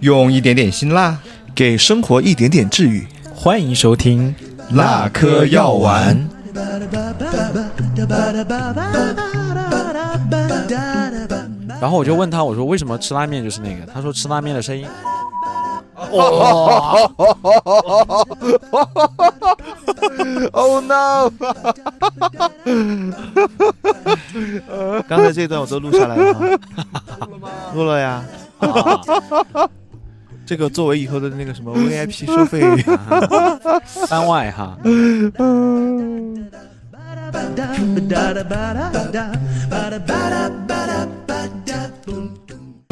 用一点点辛辣，给生活一点点治愈。欢迎收听辣颗药丸。然后我就问他，我说为什么吃拉面就是那个？他说吃拉面的声音。Oh no！刚才这段我都录下来了哈，录了呀。这个作为以后的那个什么 VIP 收费，番外哈。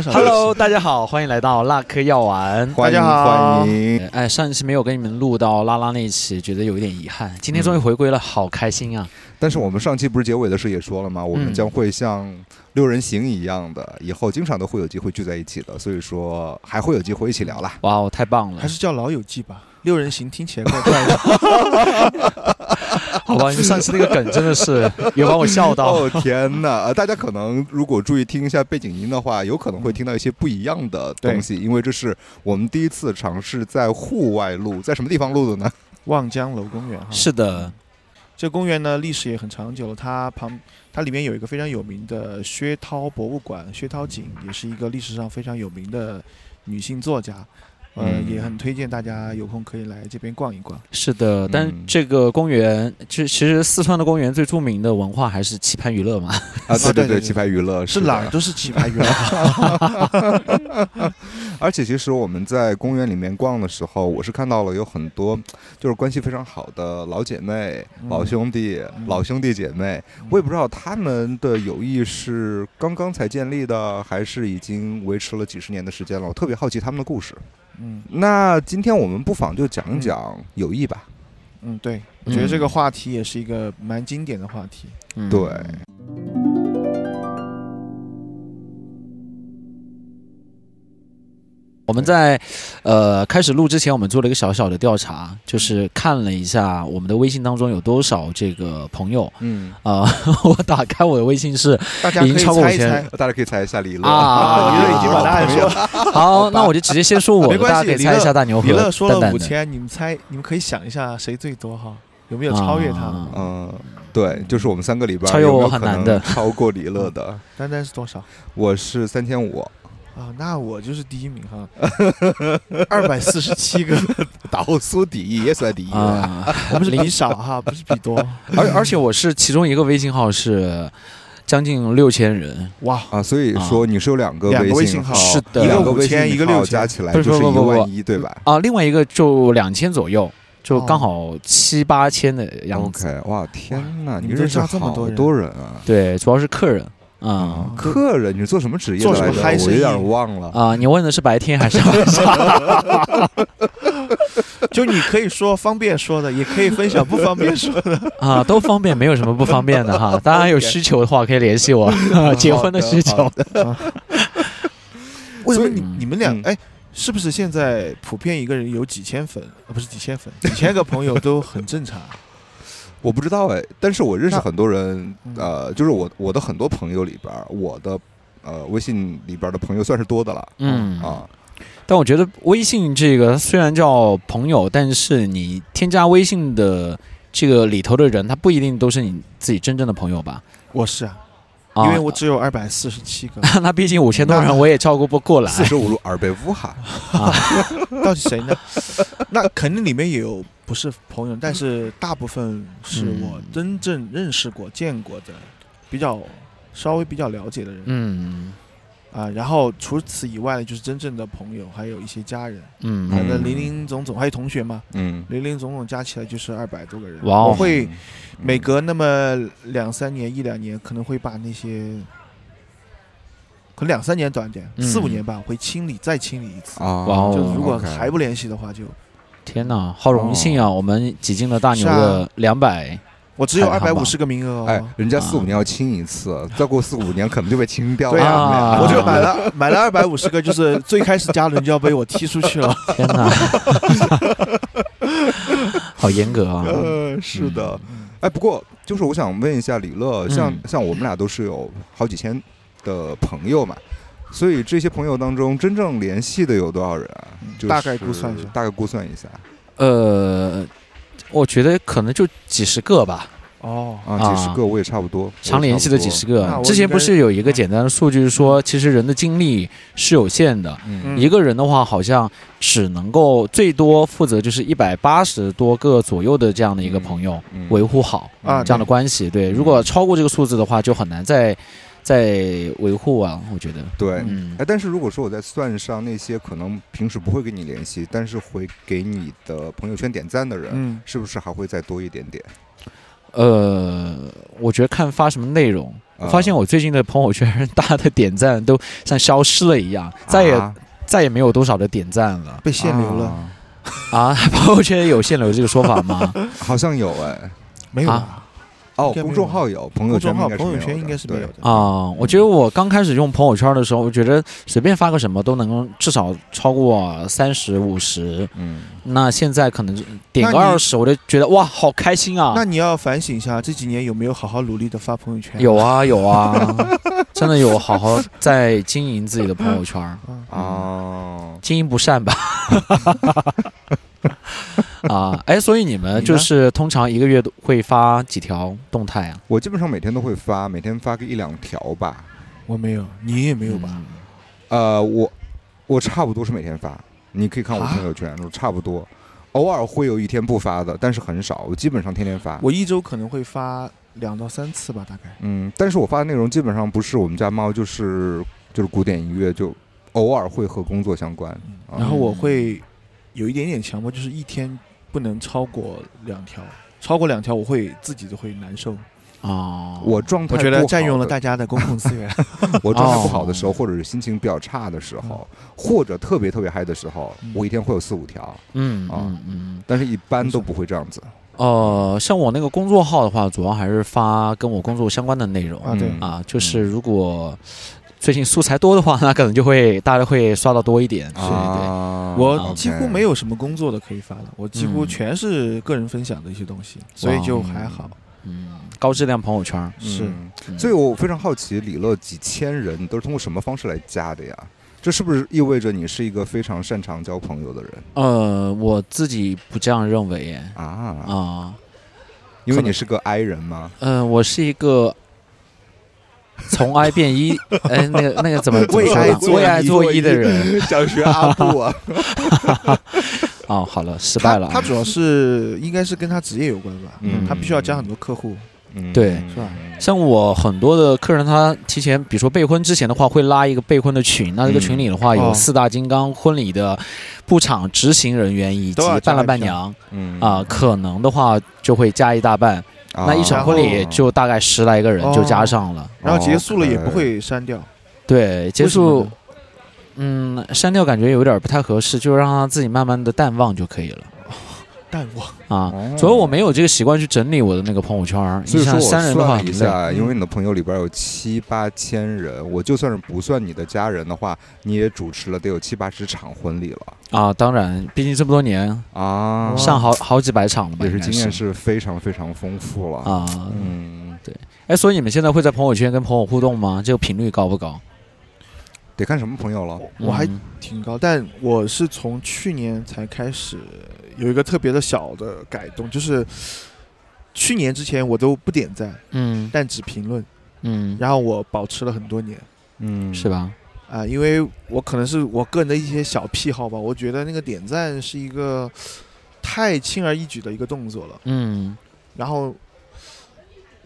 Hello，大家好，欢迎来到辣科药丸。欢迎大家好欢迎。哎，上一期没有跟你们录到拉拉那一期，觉得有一点遗憾。今天终于回归了，好开心啊！但是我们上期不是结尾的时候也说了吗？我们嗯将会像六人行一样的，以后经常都会有机会聚在一起的，所以说还会有机会一起聊啦。哇哦，太棒了还！是叫老友记吧。六人行听起来怪怪的。好吧，你上次那个梗真的是 也把我笑到。哦天哪！呃大家可能如果注意听一下背景音的话，有可能会听到一些不一样的东西，因为这是我们第一次尝试在户外录，在什么地方录的呢？望江楼公园哈，是的，这公园呢历史也很长久，它旁它里面有一个非常有名的薛涛博物馆，薛涛景也是一个历史上非常有名的女性作家。呃，嗯也很推荐大家有空可以来这边逛一逛。是的，但嗯这个公园，其其实四川的公园最著名的文化还是棋盘娱乐嘛。啊，对对，对 棋牌娱乐是哪儿都是棋牌园，而且其实我们在公园里面逛的时候，我是看到了有很多就是关系非常好的老姐妹、嗯老兄弟、嗯老兄弟姐妹。我也不知道他们的友谊是刚刚才建立的，还是已经维持了几十年的时间了。我特别好奇他们的故事。嗯那今天我们不妨就讲一讲友谊吧。嗯，对，我觉得这个话题也是一个蛮经典的话题。嗯对，我们在呃开始录之前，我们做了一个小小的调查，就是看了一下我们的微信当中有多少这个朋友嗯，啊、我打开我的微信是大家已经超过5000猜一猜。大家可以猜一下李乐啊 李乐已经把答案说了，好，那我就直接先说我的，大家可以猜一下大牛和李乐说。了五千，你们猜，你们可以想一下谁最多哈？有没有超越他？啊嗯，对，就是我们三个里边超越我有没有可能很难的超过李乐的。丹丹是多少？我是三千五，啊，那我就是第一名哈，二百四十七个，倒数第一也算第一。啊，我们是比少哈，不是比多。而而且我是其中一个微信号是将近六千人，哇，啊，所以说你是有两个两个微信信号是的两个一个5000微信一个6000号加起来就是是一不不不万一，对吧啊，另外一个就两千左右，就哦刚好七八千的样子。？OK，哇，天哪，你们认识加这么多人啊！对，主要是客人啊啊，客人，你是做什么职业做什么的来着？嗨我有点忘了。啊！你问的是白天还是晚上？就你可以说方便说的，也可以分享不方便说的。啊，都方便，没有什么不方便的哈。当然有需求的话可以联系我，结婚的需求好。为什么你你们俩嗯哎？是不是现在普遍一个人有几千粉，啊，不是几千粉，几千个朋友都很正常？我不知道哎，但是我认识很多人，嗯呃，就是我我的很多朋友里边儿，我的呃微信里边儿的朋友算是多的了。嗯啊，但我觉得微信这个虽然叫朋友，但是你添加微信的这个里头的人，他不一定都是你自己真正的朋友吧？我是啊，啊因为我只有二百四十七个，那毕竟五千多人，我也照顾不过来四十五路二百五哈。啊。到底谁呢？那肯定里面也有不是朋友，但是大部分是我嗯真正认识过、见过的，比较稍微比较了解的人嗯啊。然后除此以外呢，就是真正的朋友，还有一些家人，嗯反正零零总总，还有同学嘛，嗯，零零总总加起来就是二百多个人。哇哦我会嗯每隔那么两三年、一两年，可能会把那些。可能两三年短点，嗯四五年吧，会清理再清理一次。啊，哇哦就如果还不联系的话，就天哪，好荣幸啊！我们挤进了大牛的啊两百。我只有二百五十个名额哎哦。，人家四五年要清一次，再过四五年可能就被清掉了。对啊 我就买了买了二百五十个，就是最开始加的人就要被我踢出去了。天哪！好严格啊。呃，是的。哎，不过就是我想问一下李乐，像嗯像我们俩都是有好几千的朋友嘛，所以这些朋友当中真正联系的有多少人啊？就是大概估算一下大概估算一下呃，我觉得可能就几十个吧，哦，啊，啊。几十个我也差不多，常联系的几十个。之前不是有一个简单的数据，是说其实人的精力是有限的，嗯。一个人的话好像只能够最多负责就是一百八十多个左右的这样的一个朋友嗯。维护好啊这样的关系。对，如果超过这个数字的话，就很难再再维护啊，我觉得。对。嗯哎，但是如果说我再算上那些可能平时不会跟你联系，但是会给你的朋友圈点赞的人，嗯，是不是还会再多一点点？呃，我觉得看发什么内容。发现我最近的朋友圈，大家的点赞都像消失了一样，再也、啊再也没有多少的点赞了被限流了，啊啊！朋友圈有限流这个说法吗？好像有哎。啊没有啊？哦，公众号有，朋友圈公众号应该是没有的朋友圈应该是没有对的。啊，我觉得我刚开始用朋友圈的时候，我觉得随便发个什么都能至少超过三十五十。嗯，那现在可能就点个二十，我就觉得哇，好开心啊！那你要反省一下，这几年有没有好好努力的发朋友圈？有啊有啊，真的有好好在经营自己的朋友圈儿，啊，哦，经营不善吧？啊，哎，所以你们就是通常一个月都会发几条动态啊？我基本上每天都会发，每天发个一两条吧。我没有，你也没有吧？嗯呃，我我差不多是每天发，你可以看我啊朋友圈，我差不多，偶尔会有一天不发的，但是很少，我基本上天天发。我一周可能会发两到三次吧，大概。嗯，但是我发的内容基本上不是我们家猫，就是就是古典音乐，就偶尔会和工作相关。啊然后我会有一点点强迫，就是一天不能超过两条，超过两条我会自己就会难受。哦，我状态我觉得占用了大家的公共资源。我状态不好的时候，哦或者是心情比较差的时候，或者特别特别嗨的时候，嗯我一天会有四五条，嗯啊嗯嗯。但是一般都不会这样子。呃，像我那个工作号的话，主要还是发跟我工作相关的内容啊对嗯啊，就是如果最近素材多的话，那可能就会大家会刷到多一点。对对，啊我几乎没有。什么工作的可以发的，我几乎嗯全是个人分享的一些东西，所以就还好。嗯，高质量朋友圈。是所以我非常好奇，李乐几千人你都是通过什么方式来加的呀？这是不是意味着你是一个非常擅长交朋友的人呃，我自己不这样认为耶。啊？啊，因为你是个 I 人吗？嗯、我是一个从 I 变一，哎，那个那个怎么为爱做一的人。想学阿布啊？哦，好了，失败了啊。他他主要是应该是跟他职业有关吧，嗯他必须要加很多客户。嗯对是吧像我很多的客人，他提前，比如说备婚之前的话，会拉一个备婚的群。那这个群里的话，有哦四大金刚、婚礼的布场执行人员以及伴郎伴娘嗯啊，可能的话就会加一大半。那一场婚礼就大概十来个人就加哦上了。然后结束了也不会删掉，对，结束，嗯，删掉感觉有点不太合适，就让他自己慢慢的淡忘就可以了淡忘。啊。所以我没有这个习惯去整理我的那个朋友圈儿，你像所以说我删人的话算了一。下，因为你的朋友里边有七八千人，我就算是不算你的家人的话，你也主持了得有七八十场婚礼了啊，当然，毕竟这么多年啊，上好好几百场了吧，也是经验是非常非常丰富了。啊。嗯，对哎，所以你们现在会在朋友圈跟朋友互动吗？这个频率高不高？得看什么朋友了。我还嗯挺高，但我是从去年才开始有一个特别的小的改动，就是去年之前我都不点赞，嗯。但只评论，嗯，然后我保持了很多年。嗯，是？吧？啊、因为我可能是我个人的一些小癖好吧，我觉得那个点赞是一个太轻而易举的一个动作了，嗯。然后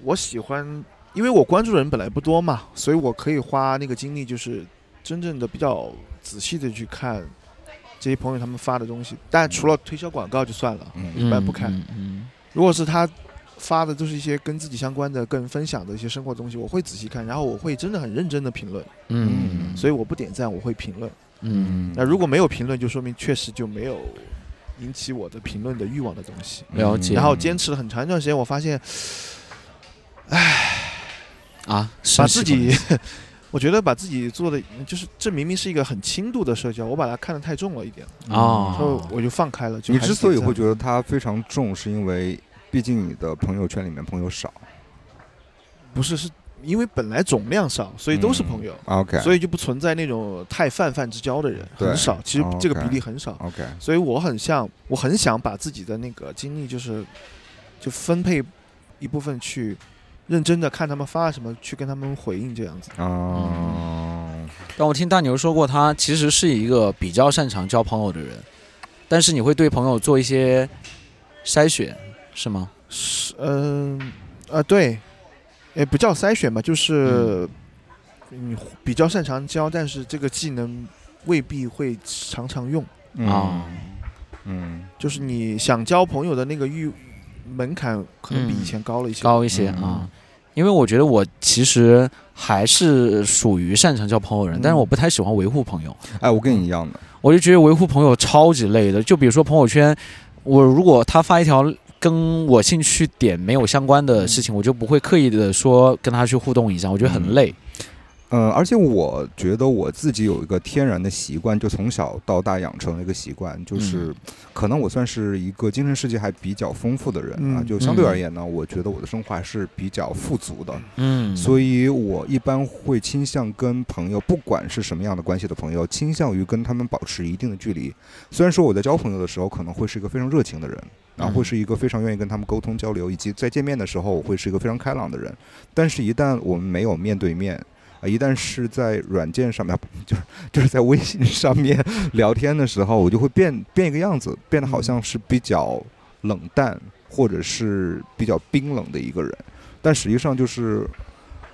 我喜欢，因为我关注的人本来不多嘛，所以我可以花那个精力，就是真正的比较仔细的去看这些朋友他们发的东西。但除了推销广告就算了，嗯一般不看。如果是他发的都是一些跟自己相关的、个人分享的一些生活东西，我会仔细看，然后我会真的很认真的评论。嗯嗯，所以我不点赞，我会评论。嗯那如果没有评论，就说明确实就没有引起我的评论的欲望的东西。了解然后坚持了很长一段时间，我发现啊，把自己我觉得把自己做的就是这明明是一个很轻度的社交，我把它看得太重了一点，啊所以我就放开了。就你之所以会觉得它非常重，是因为毕竟你的朋友圈里面朋友少。不是是因为本来总量少，所以都是朋友，，OK，所以就不存在那种太泛泛之交的人，很少。其实哦这个比例很少，OK，所以我很像，我很想把自己的那个精力就是就分配一部分去认真的看他们发什么，去跟他们回应这样子。哦，但我听大牛说过，他其实是一个比较擅长交朋友的人，但是你会对朋友做一些筛选，是吗？是，嗯，啊，对，也不叫筛选吧，就是你比较擅长交，但是这个技能未必会常常用。啊嗯。就是你想交朋友的那个欲门槛可能比以前高了一些。高一些嗯啊，因为我觉得我其实还是属于擅长交朋友的人，嗯但是我不太喜欢维护朋友。哎，我跟你一样的，我就觉得维护朋友超级累的。就比如说朋友圈，我如果他发一条跟我兴趣点没有相关的事情，我就不会刻意的说跟他去互动一下，我觉得很累。嗯，而且我觉得我自己有一个天然的习惯，就从小到大养成了一个习惯，就是嗯。可能我算是一个精神世界还比较丰富的人啊，嗯就相对嗯。而言呢，我觉得我的生活还是比较富足的，嗯，所以我一般会倾向跟朋友，不管是什么样的关系的朋友，倾向于跟他们保持一定的距离。虽然说我在交朋友的时候可能会是一个非常热情的人，然后会是一个非常愿意跟他们沟通交流，以及在见面的时候我会是一个非常开朗的人。但是，一旦我们没有面对面，啊，一旦是在软件上面，就是就是在微信上面聊天的时候，我就会变变一个样子，变得好像是比较冷淡或者是比较冰冷的一个人。但实际上就是，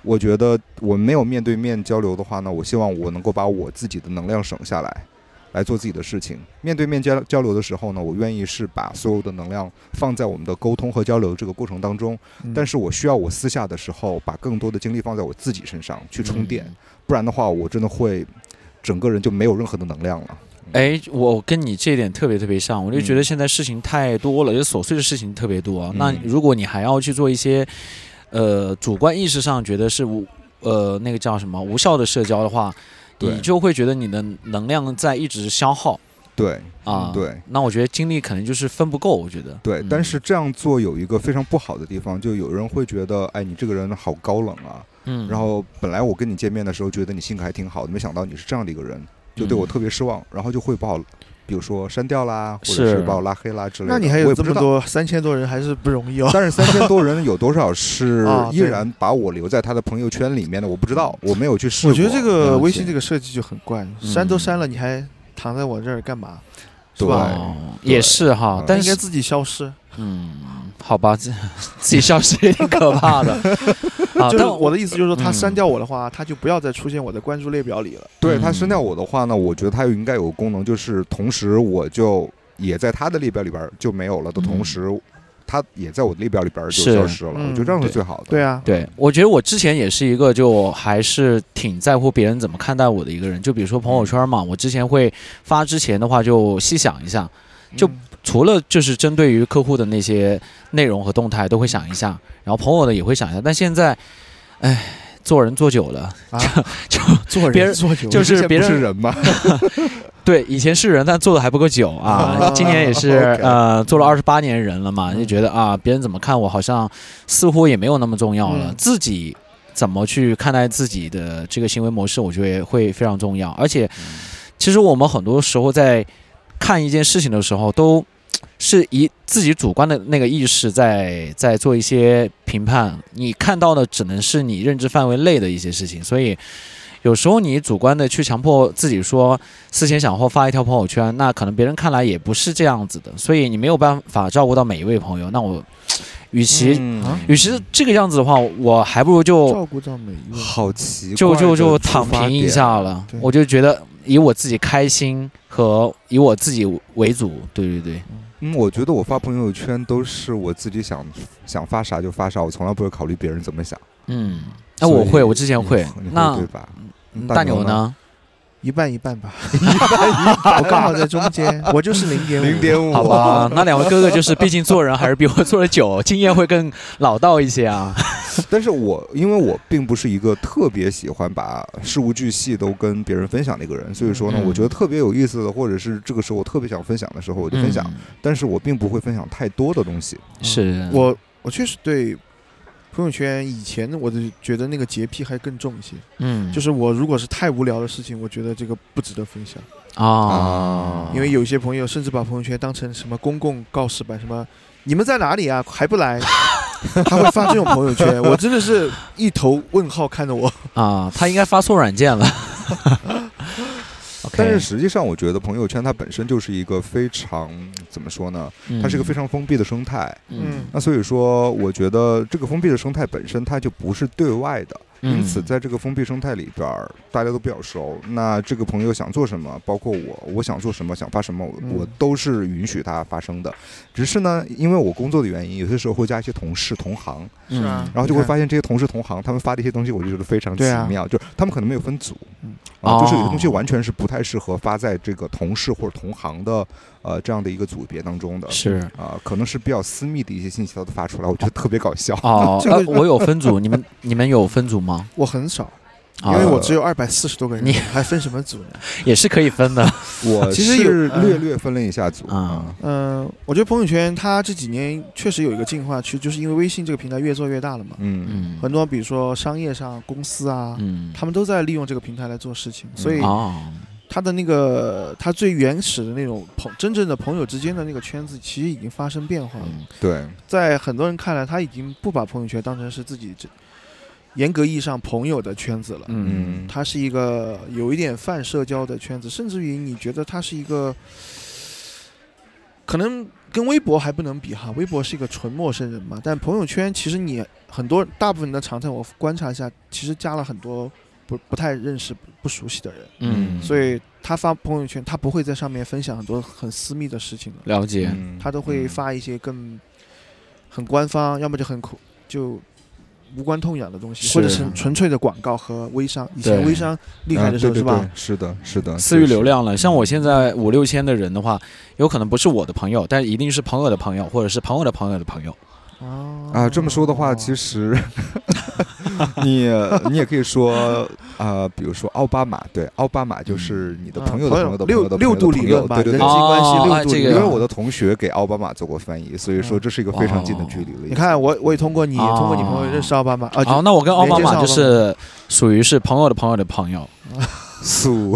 我觉得我没有面对面交流的话呢，我希望我能够把我自己的能量省下来。来做自己的事情。面对面交交流的时候呢，我愿意是把所有的能量放在我们的沟通和交流这个过程当中。嗯但是我需要我私下的时候，把更多的精力放在我自己身上去充电，嗯不然的话，我真的会整个人就没有任何的能量了。哎，我跟你这一点特别特别像，我就觉得嗯现在事情太多了，就琐碎的事情特别多。嗯那如果你还要去做一些，呃，主观意识上觉得是无，呃，那个叫什么无效的社交的话，对你就会觉得你的能量在一直消耗对啊。对那我觉得精力可能就是分不够，我觉得。对嗯，但是这样做有一个非常不好的地方，就有人会觉得，哎，你这个人好高冷啊。嗯，然后本来我跟你见面的时候觉得你性格还挺好的，没想到你是这样的一个人，就对我嗯特别失望，然后就会把我，比如说删掉啦，或者是是把我拉黑啦之类的。那你还有。这么多三千多人，还是不容易哦。但是三千多人有多少是 依然把我留在他的朋友圈里面的？我不知道，我没有去试过。我觉得这个微信这个设计就很怪，嗯删都删了，你还躺在我这儿干嘛？是对吧？哦，也是哈嗯，但是应该自己消失。嗯，好吧，这自己消失也挺可怕的 啊。就是我的意思，就是说他嗯删掉我的话，他就不要再出现我的关注列表里了。嗯对他删掉我的话呢，我觉得他应该有个功能，就是同时我就也在他的列表里边就没有了的同时，他也在我的列表里边就消失了。嗯我觉得这样是最好的。对啊，对，我觉得我之前也是一个就还是挺在乎别人怎么看待我的一个人。就比如说朋友圈嘛，我之前会发之前的话就细想一下，就嗯除了就是针对于客户的那些内容和动态都会想一下，然后朋友的也会想一下。但现在，哎，做人做久了，啊 就做别人人做久了就是别人是人吗？对，以前是人，但做的还不够久啊。啊今年也是呃做了二十八年人了嘛，嗯就觉得啊，别人怎么看我，好像似乎也没有那么重要了。嗯自己怎么去看待自己的这个行为模式，我觉得会非常重要。而且，其实我们很多时候在看一件事情的时候，都是以自己主观的那个意识在在做一些评判。你看到的只能是你认知范围内的一些事情，所以。有时候你主观的去强迫自己说思前想后发一条朋友圈，那可能别人看来也不是这样子的，所以你没有办法照顾到每一位朋友。那我，与其、嗯啊与其这个样子的话，我还不如就照顾到每一位。好奇怪就就就躺平一下了。我就觉得以我自己开心和以我自己为主。对对对，嗯，我觉得我发朋友圈都是我自己想想发啥就发啥，我从来不会考虑别人怎么想。嗯，那我会，我之前会你。会那对吧？嗯大牛呢大牛呢？一半一半吧，我刚好在中间，我就是零点五。零点五，好吧，那两位哥哥就是，毕竟做人还是比我做的久，经验会更老道一些啊。但是我因为我并不是一个特别喜欢把事无巨细都跟别人分享的一个人，所以说呢，嗯。我觉得特别有意思的，或者是这个时候我特别想分享的时候，我就分享。嗯。但是我并不会分享太多的东西。是。我我确实对朋友圈以前我就觉得那个洁癖还更重一些，嗯。就是我如果是太无聊的事情，我觉得这个不值得分享，啊，因为有些朋友甚至把朋友圈当成什么公共告示板，什么你们在哪里啊，还不来？他会发这种朋友圈，我真的是一头问号看着我。啊，他应该发错软件了。但是实际上，我觉得朋友圈它本身就是一个非常怎么说呢？它是一个非常封闭的生态。嗯那所以说，我觉得这个封闭的生态本身它就不是对外的，嗯因此在这个封闭生态里边，大家都比较熟。那这个朋友想做什么，包括我，我想做什么，想发什么，我都是允许它发生的。只是呢，因为我工作的原因，有些时候会加一些同事同行，嗯。是啊。然后就会发现这些同事同行他们发的一些东西，我就觉得非常奇妙，就是他们可能没有分组嗯，啊，就是有哦些东西完全是不太适合发在这个同事或者同行的呃这样的一个组别当中的。是啊，可能是比较私密的一些信息，他都发出来，我觉得特别搞笑。哦，这个呃我有分组，你们你们有分组吗？我很少，啊因为我只有二百四十多个人，你还分什么组呢？也是可以分的。我其实有略略分了一下组啊。嗯、我觉得朋友圈它这几年确实有一个进化趋，就是因为微信这个平台越做越大了嘛，嗯。嗯很多比如说商业上公司啊，嗯，他们都在利用这个平台来做事情，所以哦。它的那个它最原始的那种朋真正的朋友之间的那个圈子，其实已经发生变化了。嗯。对，在很多人看来，他已经不把朋友圈当成是自己这严格意义上朋友的圈子了。嗯。它是一个有一点泛社交的圈子，甚至于你觉得它是一个，可能跟微博还不能比哈，微博是一个纯陌生人嘛，但朋友圈其实你很多大部分的常态，我观察一下，其实加了很多不不太认识、不不熟悉的人，嗯，所以他发朋友圈，他不会在上面分享很多很私密的事情的，了解，嗯。他都会发一些更很官方，要么就很口就。无关痛痒的东西，或者是纯粹的广告和微商。以前微商厉害的时候是吧？是的，是的，私域流量。量了。像我现在五六千的人的话，有可能不是我的朋友，但一定是朋友的朋友，或者是朋友的朋友的朋友。哦啊，这么说的话，其实 你你也可以说啊、比如说奥巴马，对，奥巴马就是你的啊朋友的朋友的朋友的六六度朋友对对对人际。关系哦六度理哎这个论。因为我的同学给奥巴马做过翻译，所以说嗯这是一个非常近的距离了。你看，我我也通过你，也通过你朋友哦认识奥巴马啊。好，那我跟奥巴马就是属于是朋友的朋友的朋友，素，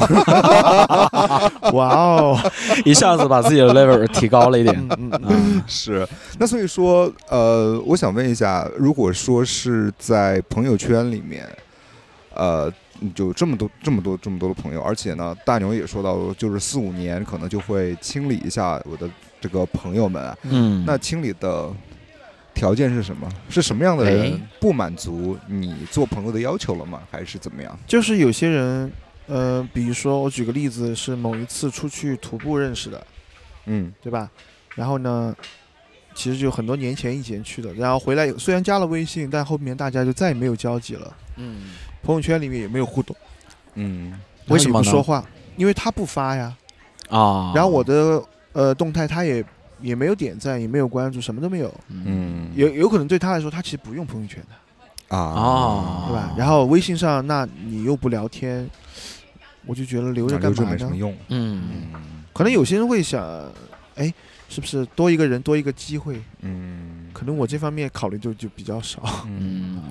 哇哦，一下子把自己的 level 提高了一点。嗯是，那所以说，呃，我想问一下，如果说是在朋友圈里面，呃，就这么多、这么多、这么多的朋友，而且呢，大牛也说到，就是四五年可能就会清理一下我的这个朋友们啊。嗯，那清理的条件是什么？是什么样的哎人不满足你做朋友的要求了吗？还是怎么样？就是有些人，呃，比如说我举个例子，是某一次出去徒步认识的，嗯对吧？然后呢，其实就很多年前以前去的，然后回来虽然加了微信，但后面大家就再也没有交集了，嗯朋友圈里面也没有互动，嗯为什么不说话？因为他不发呀。啊，然后我的呃动态他也也没有点赞，也没有关注，什么都没有。嗯嗯，有有可能对他来说，他其实不用朋友圈的，啊啊对吧？然后微信上，那你又不聊天，我就觉得留着干嘛呢留着没什么？用。嗯嗯可能有些人会想，哎，是不是多一个人多一个机会？嗯可能我这方面考虑就就比较少。嗯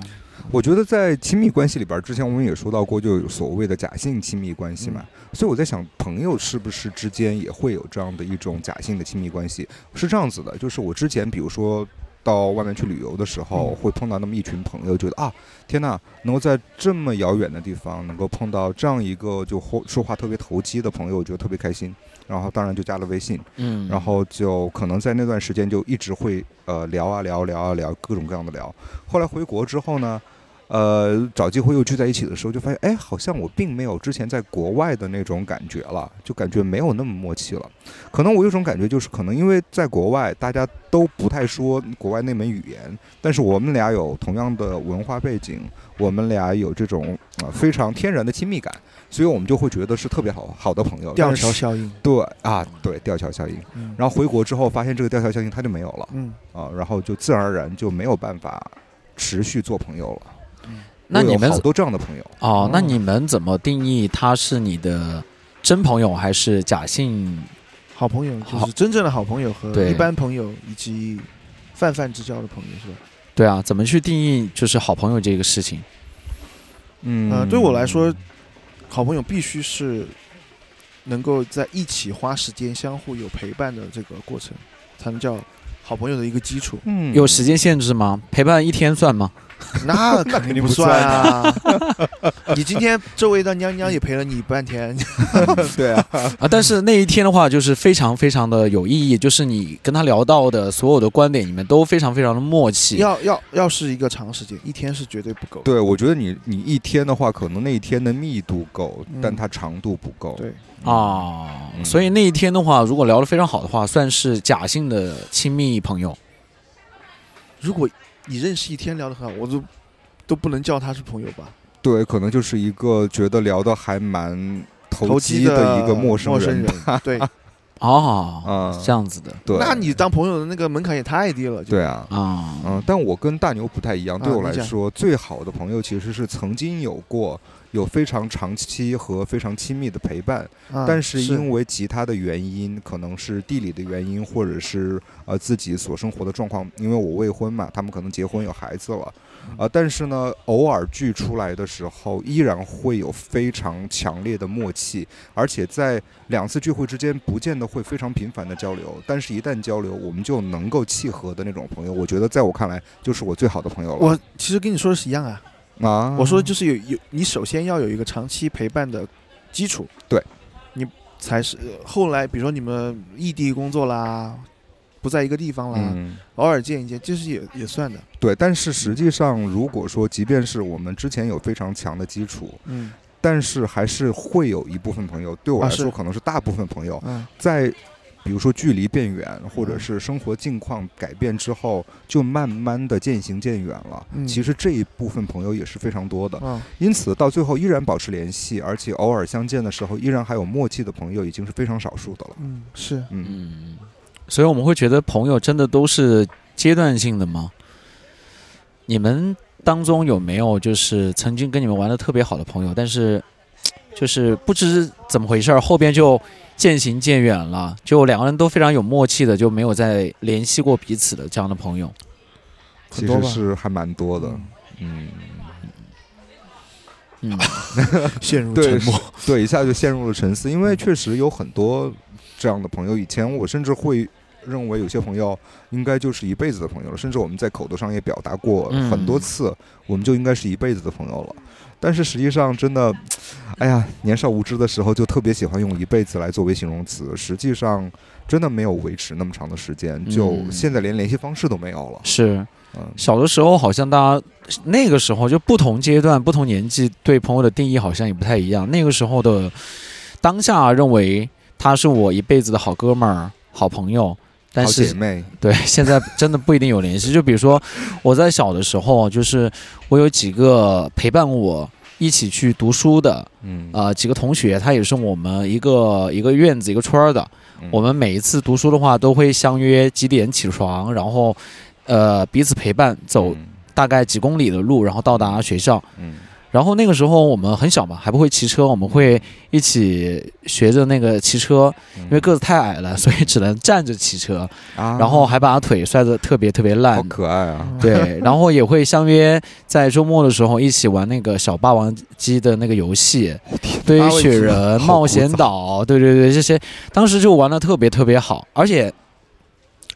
我觉得在亲密关系里边儿，之前我们也说到过，就有所谓的假性亲密关系嘛。所以我在想，朋友是不是之间也会有这样的一种假性的亲密关系？是这样子的，就是我之前比如说到外面去旅游的时候，嗯会碰到那么一群朋友，觉得啊，天呐，能够在这么遥远的地方能够碰到这样一个就说说话特别投机的朋友，我觉得特别开心。然后当然就加了微信，嗯，然后就可能在那段时间就一直会呃聊啊聊聊啊聊各种各样的聊。后来回国之后呢，呃找机会又聚在一起的时候，就发现哎，好像我并没有之前在国外的那种感觉了，就感觉没有那么默契了。可能我有种感觉，就是可能因为在国外大家都不太说国外那门语言，但是我们俩有同样的文化背景，我们俩有这种呃非常天然的亲密感，所以我们就会觉得是特别好好的朋友。吊桥效应，对啊，对吊桥效应。嗯，然后回国之后发现这个吊桥效应它就没有了嗯，啊，然后就自然而然就没有办法持续做朋友了。那你们多这样的朋友，哦，那哦你们怎么定义他是你的真朋友还是假性？好朋友就是真正的好朋友和一般朋友以及泛泛之交的朋友是吧？对啊，怎么去定义就是好朋友这个事情？嗯呃，对我来说，好朋友必须是能够在一起花时间、相互有陪伴的这个过程，才能叫好朋友的一个基础。嗯有时间限制吗？陪伴一天算吗？那肯定不肯定不算啊！你今天周围的娘娘也陪了你半天，对啊，啊，但是那一天的话，就是非常非常的有意义，就是你跟他聊到的所有的观点，你们都非常非常的默契。要要要是一个长时间，一天是绝对不够。对，我觉得你你一天的话，可能那一天的密度够，嗯但它长度不够。对，啊，嗯所以那一天的话，如果聊得非常好的话，算是假性的亲密朋友。如果你认识一天聊得很好，我都都不能叫他是朋友吧？对，可能就是一个觉得聊得还蛮投投机机的一个陌生陌生人。人，对，哦，嗯，这样子的对，那你当朋友的那个门槛也太低了。对，啊。啊，嗯，但我跟大牛不太一样，对我来说，最好的朋友其实是曾经有过有非常长期和非常亲密的陪伴，啊但是因为其他的原因，可能是地理的原因，或者是呃自己所生活的状况，因为我未婚嘛，他们可能结婚有孩子了，啊、但是呢，偶尔聚出来的时候，依然会有非常强烈的默契，而且在两次聚会之间，不见得会非常频繁的交流，但是一旦交流，我们就能够契合的那种朋友，我觉得在我看来，就是我最好的朋友了。我其实跟你说的是一样啊。啊，我说就是有有，你首先要有一个长期陪伴的基础，对，你才是呃后来比如说你们异地工作啦，不在一个地方啦，嗯。偶尔见一见，这是也也算的。对，但是实际上，如果说，即便是我们之前有非常强的基础，嗯。但是还是会有一部分朋友，对我来说可能是大部分朋友，嗯。在比如说距离变远，或者嗯是生活境况改变之后，就慢慢的渐行渐远了。嗯其实这一部分朋友也是非常多的，啊因此到最后依然保持联系，而且偶尔相见的时候依然还有默契的朋友，已经是非常少数的了。嗯是嗯，嗯，所以我们会觉得朋友真的都是阶段性的吗？你们当中有没有就是曾经跟你们玩的特别好的朋友，但是就是不知怎么回事儿，后边就渐行渐远了，就两个人都非常有默契的，就没有再联系过彼此的这样的朋友？其实是还蛮多的。嗯嗯，嗯，陷入沉默。对，一下就陷入了沉思，因为确实有很多这样的朋友。以前我甚至会认为有些朋友应该就是一辈子的朋友了，甚至我们在口头上也表达过嗯很多次，我们就应该是一辈子的朋友了。但是实际上，真的，哎呀，年少无知的时候就特别喜欢用一辈子来作为形容词，实际上真的没有维持那么长的时间，就嗯现在连联系方式都没有了。是嗯，小的时候好像大家那个时候就不同阶段、不同年纪对朋友的定义好像也不太一样。那个时候的当下认为他是我一辈子的好哥们儿、好朋友，但好姐是妹，对 现在真的不一定有联系。就比如说我在小的时候，就是我有几个陪伴我一起去读书的嗯，呃几个同学，他也是我们一个一个院子一个村儿的。嗯我们每一次读书的话，都会相约几点起床，然后呃彼此陪伴走嗯大概几公里的路，然后到达学校。嗯然后那个时候我们很小嘛，还不会骑车，我们会一起学着那个骑车，因为个子太矮了，所以只能站着骑车，啊，然后还把腿摔得特别特别烂。好。可爱啊，对，然后也会相约在周末的时候一起玩那个小霸王机的那个游戏，堆雪人、冒险岛，对对对，这些当时就玩的特别特别好，而且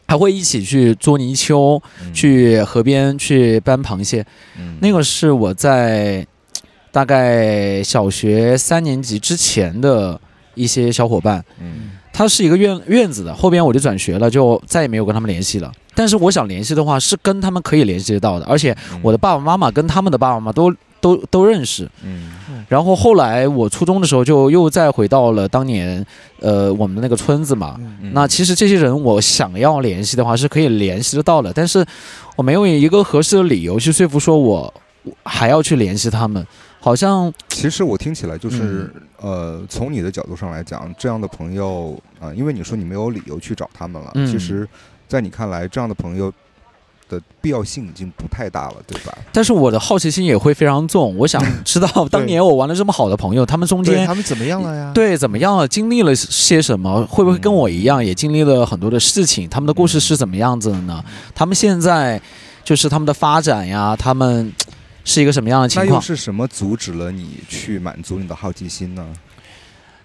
还会一起去捉泥鳅，嗯。去河边去搬螃蟹。嗯。那个是我在大概小学三年级之前的一些小伙伴，嗯他是一个院院子的，后边我就转学了，就再也没有跟他们联系了。但是我想联系的话，是跟他们可以联系得到的，而且我的爸爸妈妈跟他们的爸爸妈妈都都都认识。嗯然后后来我初中的时候，就又再回到了当年，呃，我们的那个村子嘛。那其实这些人我想要联系的话是可以联系得到的，但是我没有一个合适的理由去说服说我我还要去联系他们，好像其实我听起来就是，嗯呃，从你的角度上来讲，这样的朋友啊、因为你说你没有理由去找他们了，嗯其实，在你看来，这样的朋友的必要性已经不太大了，对吧？但是我的好奇心也会非常重，我想知道当年我玩的这么好的朋友，他们中间他们怎么样了呀？对怎么样了，经历了些什么，会不会跟我一样也经历了很多的事情？他们的故事是怎么样子的呢？他们现在就是他们的发展呀，他们是一个什么样的情那又况？是什么阻止了你去满足你的好奇心呢？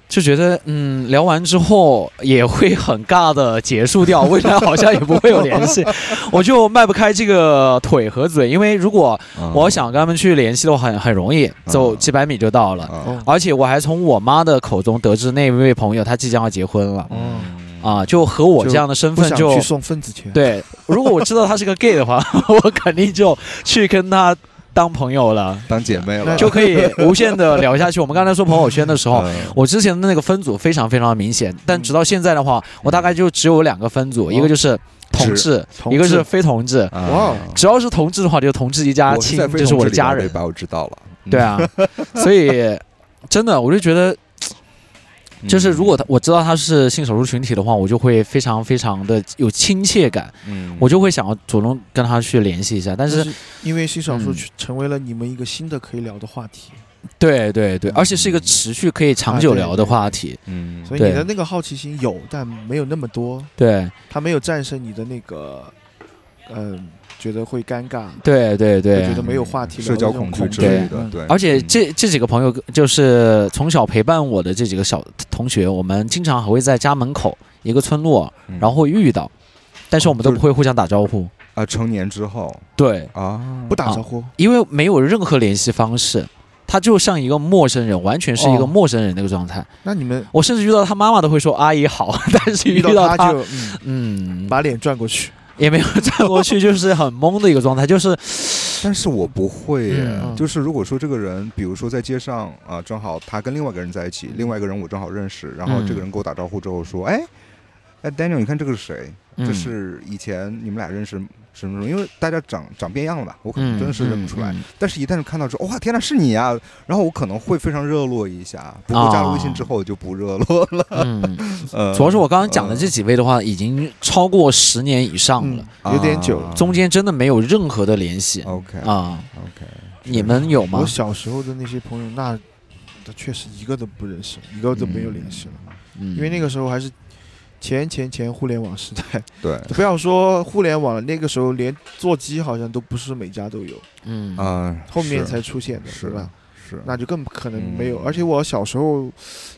就觉得嗯，聊完之后也会很尬的结束掉，未来好像也不会有联系，我就迈不开这个腿和嘴，因为如果嗯我想跟他们去联系的话，很很容易，走几百米就到了。而且我还从我妈的口中得知那位朋友他即将要结婚了嗯，啊，就和我这样的身份就想去送份子钱。对。如果我知道他是个 gay 的话，我肯定就去跟他当朋友了，当姐妹了，就可以无限的聊下去。我们刚才说朋友圈的时候，嗯。我之前的那个分组非常非常的明显，但直到现在的话，我大概就只有两个分组，一个就是同志，一个是非同志。啊。哇只要是同志的话，就同志一家亲就是我的家人。对。吧？我知道了，嗯。对，啊，所以真的，我就觉得，就是如果他我知道他是性少数群体的话，我就会非常非常的有亲切感，嗯我就会想要主动跟他去联系一下。但但是，因为性少数嗯群成为了你们一个新的可以聊的话题，对对对，而且是一个持续可以长久聊的话题。嗯所以你的那个好奇心有，但没有那么多，对他没有战胜你的那个，嗯，觉得会尴尬，对对对。觉得，没有话题聊社交恐惧之类的，嗯对，而且嗯。这这几个朋友就是从小陪伴我的这几个小同学，我们经常还会在家门口一个村落，嗯。然后会遇到，但是我们都不会互相打招呼。啊，成年之后。对，啊，不打招呼，因为没有任何联系方式，他就像一个陌生人，完全是一个哦。陌生人那个状态。那你们我甚至遇到他妈妈都会说阿姨好，但是遇遇到他，他就嗯嗯，把脸转过去，也没有转过去，就是很懵的一个状态，就是但是我不会耶，嗯就是如果说这个人，比如说在街上啊、正好他跟另外一个人在一起，另外一个人我正好认识，然后嗯这个人跟我打招呼之后说，哎，哎，Daniel，你看这个是谁？嗯。这是以前你们俩认识什么什么？因为大家长长变样了吧，我可能嗯真的是认不出来。嗯嗯但是，一旦看到之后，哇，天呐，是你呀！然后我可能会非常热络一下，不过加了微信之后我就不热络了。嗯，呃，主要是我刚刚讲的这几位的话，已经超过十年以上了，嗯，有点久啊了。中间真的没有任何的联系 OK 啊。OK，你们有吗我？小时候的那些朋友，那那确实一个都不认识，一个都没有联系了，嗯因为那个时候还是前前前互联网时代，对 不要说互联网了，那个时候连座机好像都不是每家都有，嗯啊，后面才出现的，是对吧？是那就更不可能没有。嗯而且我小时候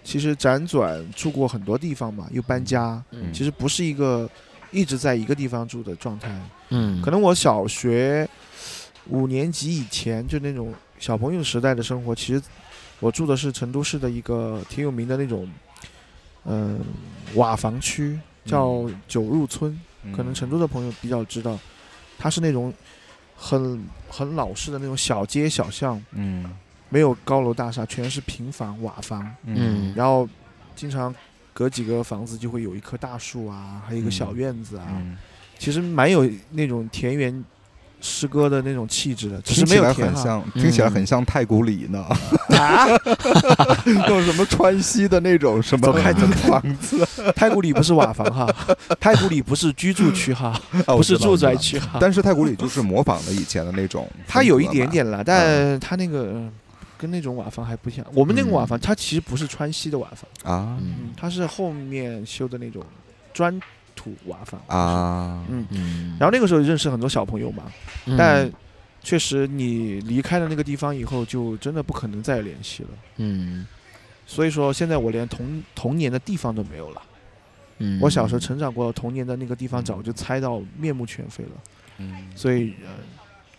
其实辗转住过很多地方嘛，又搬家，嗯其实不是一个一直在一个地方住的状态。嗯可能我小学五年级以前就那种小朋友时代的生活，其实我住的是成都市的一个挺有名的那种，嗯、瓦房区，叫九入村。可能成都的朋友比较知道，它是那种很很老式的那种小街小巷，嗯。没有高楼大厦，全是平房瓦房，嗯然后经常隔几个房子就会有一棵大树啊，还有一个小院子啊，嗯，其实蛮有那种田园诗歌的那种气质的，只是听起来没有。很像，听起来嗯很像太古里呢。啊，那种什么川西的那种什么走开走开房子，太古里不是瓦房哈，太古里不是居住区哈，啊不是住宅。区哈。但是太古里就是模仿了以前的那种，它有一点，点了，但它那个呃跟那种瓦房还不像。我们那个瓦嗯房，它其实不是川西的瓦房，啊它是后面修的那种砖土瓦房。啊，嗯，嗯，然后那个时候认识很多小朋友嘛，嗯但确实你离开了那个地方以后，就真的不可能再联系了。嗯所以说，现在我连童童年的地方都没有了。嗯，我小时候成长过童年的那个地方，早就猜到面目全非了，嗯，所以呃，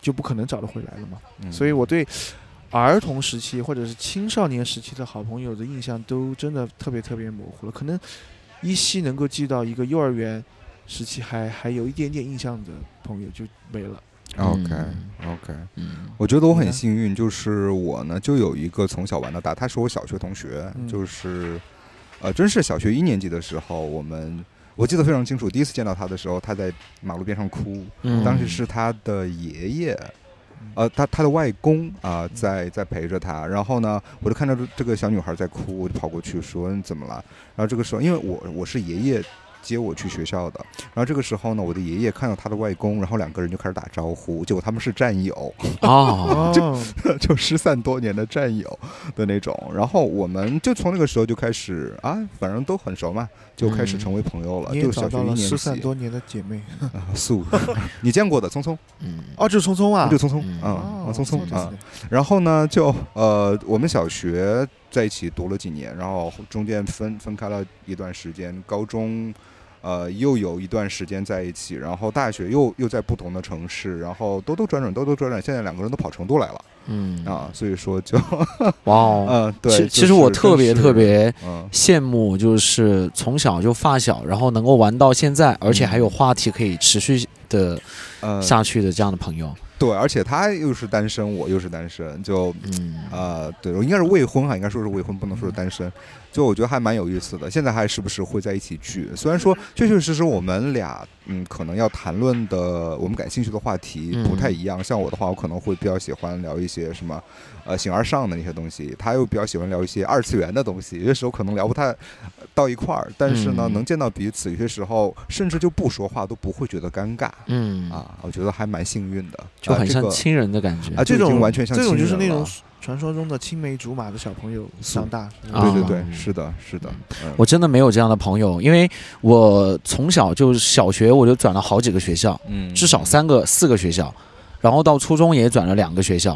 就不可能找得回来了嘛。嗯所以我对儿童时期或者是青少年时期的好朋友的印象都真的特别特别模糊了，可能依稀能够记到一个幼儿园时期还还有一点点印象的朋友就没了。OK 嗯 OK，嗯我觉得我很幸运，就是我呢就有一个从小玩到大，他是我小学同学，嗯就是呃，真是小学一年级的时候，我们我记得非常清楚，第一次见到他的时候，他在马路边上哭，嗯当时是他的爷爷。呃，他他的外公啊、在在陪着他，然后呢，我就看到这这个小女孩在哭，我就跑过去说你怎么了？然后这个时候，因为我我是爷爷接我去学校的。然后这个时候呢，我的爷爷看到他的外公，然后两个人就开始打招呼，结果他们是战友，哦，哦，就失散多年的战友的那种。然后我们就从那个时候就开始啊，反正都很熟嘛，就开始嗯成为朋友了。你也就小学找到了一年级失散多年的姐妹。啊，素，你见过的聪聪，嗯哦，就是聪聪啊就，聪聪嗯啊，哦啊聪聪啊そうですね。然后呢，就呃，我们小学 在一起读了几年，然后中间分分开了一段时间，高中呃又有一段时间在一起，然后大学又又在不同的城市，然后兜兜转转，兜兜转转，现在两个人都跑成都来了。嗯。啊，所以说就 哇哦，嗯对，其就其实我特别特别嗯。羡慕，就是从小就发小，然后能够玩到现在，而且还有话题可以持续的呃下去的这样的朋友。对，而且他又是单身，我又是单身，就嗯呃，对我应该是未婚哈，应该说是未婚，不能说是单身。就我觉得还蛮有意思的。现在还时不时会在一起聚，虽然说确确实实我们俩嗯，可能要谈论的我们感兴趣的话题不太一样。像我的话，我可能会比较喜欢聊一些什么呃形而上的那些东西，他又比较喜欢聊一些二次元的东西。有些时候可能聊不太到一块儿，但是呢，嗯能见到彼此，有些时候甚至就不说话都不会觉得尴尬嗯，啊。我觉得还蛮幸运的，就很像亲人的感觉。啊，这种完全像这种亲人了就是那种传说中的青梅竹马的小朋友长大。啊对对对，嗯是的，是的，嗯我真的没有这样的朋友，因为我从小就小学我就转了好几个学校，嗯至少三个、四个学校，然后到初中也转了两个学校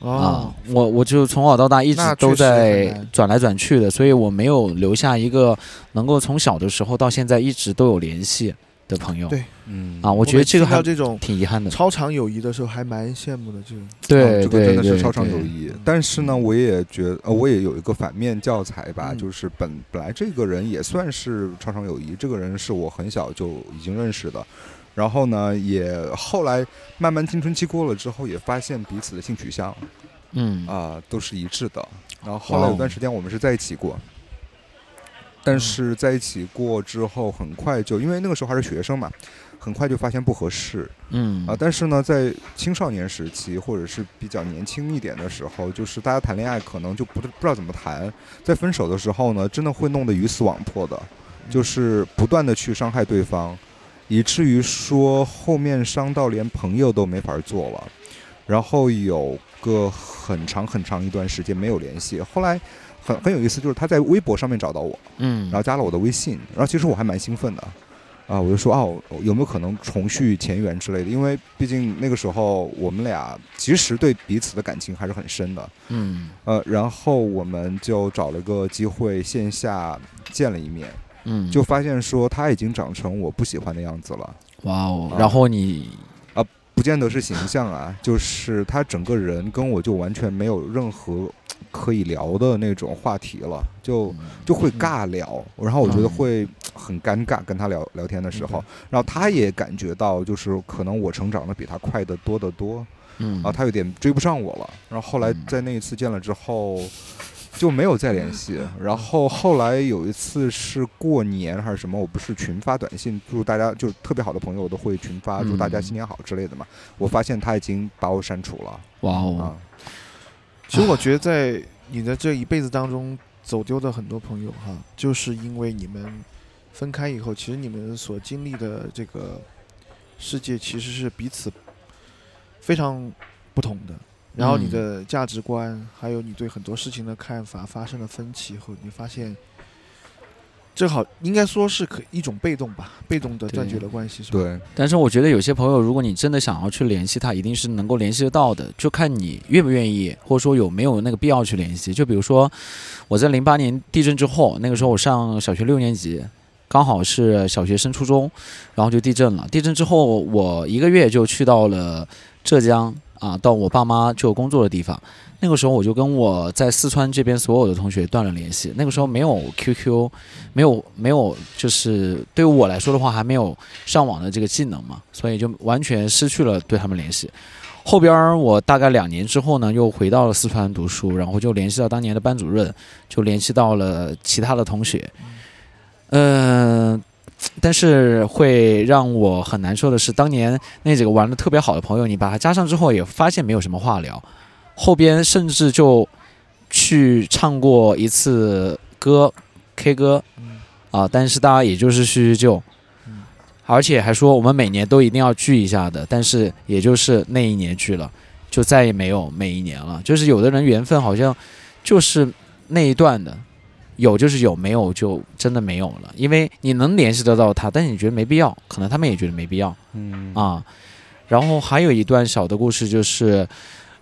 啊哦，。我我就从小到大一直都在转来转去的，所以我没有留下一个能够从小的时候到现在一直都有联系的朋友。对嗯啊，我觉得这个还这种挺遗憾的。超长友谊的时候，还蛮羡慕的。这种对哦这个真的是超长友谊。但是呢，我也觉得，呃，我也有一个反面教材吧，嗯就是本本来这个人也算是超长友谊，这个人是我很小就已经认识的。然后呢，也后来慢慢青春期过了之后，也发现彼此的性取向嗯啊、都是一致的。然后后来有段时间我们是在一起过，但是在一起过之后，很快就因为那个时候还是学生嘛，很快就发现不合适。嗯。啊，但是呢，在青少年时期或者是比较年轻一点的时候，就是大家谈恋爱可能就不不知道怎么谈，在分手的时候呢，真的会弄得鱼死网破的，就是不断的去伤害对方，以至于说后面伤到连朋友都没法做了，然后有个很长很长一段时间没有联系，后来很很有意思，就是他在微博上面找到我，嗯。然后加了我的微信，然后其实我还蛮兴奋的，啊，我就说哦，有没有可能重续前缘之类的？因为毕竟那个时候我们俩其实对彼此的感情还是很深的，嗯。呃，然后我们就找了个机会线下见了一面，嗯，就发现说他已经长成我不喜欢的样子了，啊，哇哦然后你不见得是形象啊，就是他整个人跟我就完全没有任何 可以聊的那种话题了，就。就会尬聊，然后我觉得嗯会 很尴尬，跟他聊聊天的时候嗯，然后他也感觉到就是可能我成长的比他快得多得多，嗯啊，他有点追不上我了。然后后来嗯在那一次见了之后，就没有再联系。然后后来有一次是过年还是什么，我不是群发短信祝大家，就特别好的朋友我都会群发祝大家嗯新年好之类的嘛。我发现他已经把我删除了哇哦啊，其实我觉得在你的这一辈子当中，走丢的很多朋友哈，就是因为你们分开以后，其实你们所经历的这个世界其实是彼此非常不同的。然后你嗯的价值观，还有你对很多事情的看法发生了分歧后，你发现，这好应该说是可一种被动吧，被动的断绝了关系，是吧？对，但是我觉得有些朋友，如果你真的想要去联系他，一定是能够联系得到的，就看你愿不愿意，或者说有没有那个必要去联系。就比如说，我在零八年地震之后，那个时候我上小学六年级，刚好是小学升初中，然后就地震了。地震之后，我一个月就去到了浙江啊，到我爸妈就工作的地方。那个时候我就跟我在四川这边所有的同学断了联系。那个时候没有 QQ，没有没有，就是对于我来说的话，还没有上网的这个技能嘛，所以就完全失去了对他们联系。后边我大概两年之后呢，又回到了四川读书，然后就联系到当年的班主任，就联系到了其他的同学。嗯、但是会让我很难受的是，当年那几个玩的特别好的朋友，你把他加上之后，也发现没有什么话聊。后边甚至就去唱过一次歌，K 歌，嗯啊，但是大家也就是叙叙旧，嗯而且还说我们每年都一定要聚一下的，但是也就是那一年聚了，就再也没有每一年了。就是有的人缘分好像就是那一段的，有就是有，没有就真的没有了。因为你能联系得到他，但是你觉得没必要，可能他们也觉得没必要嗯啊。然后还有一段小的故事就是。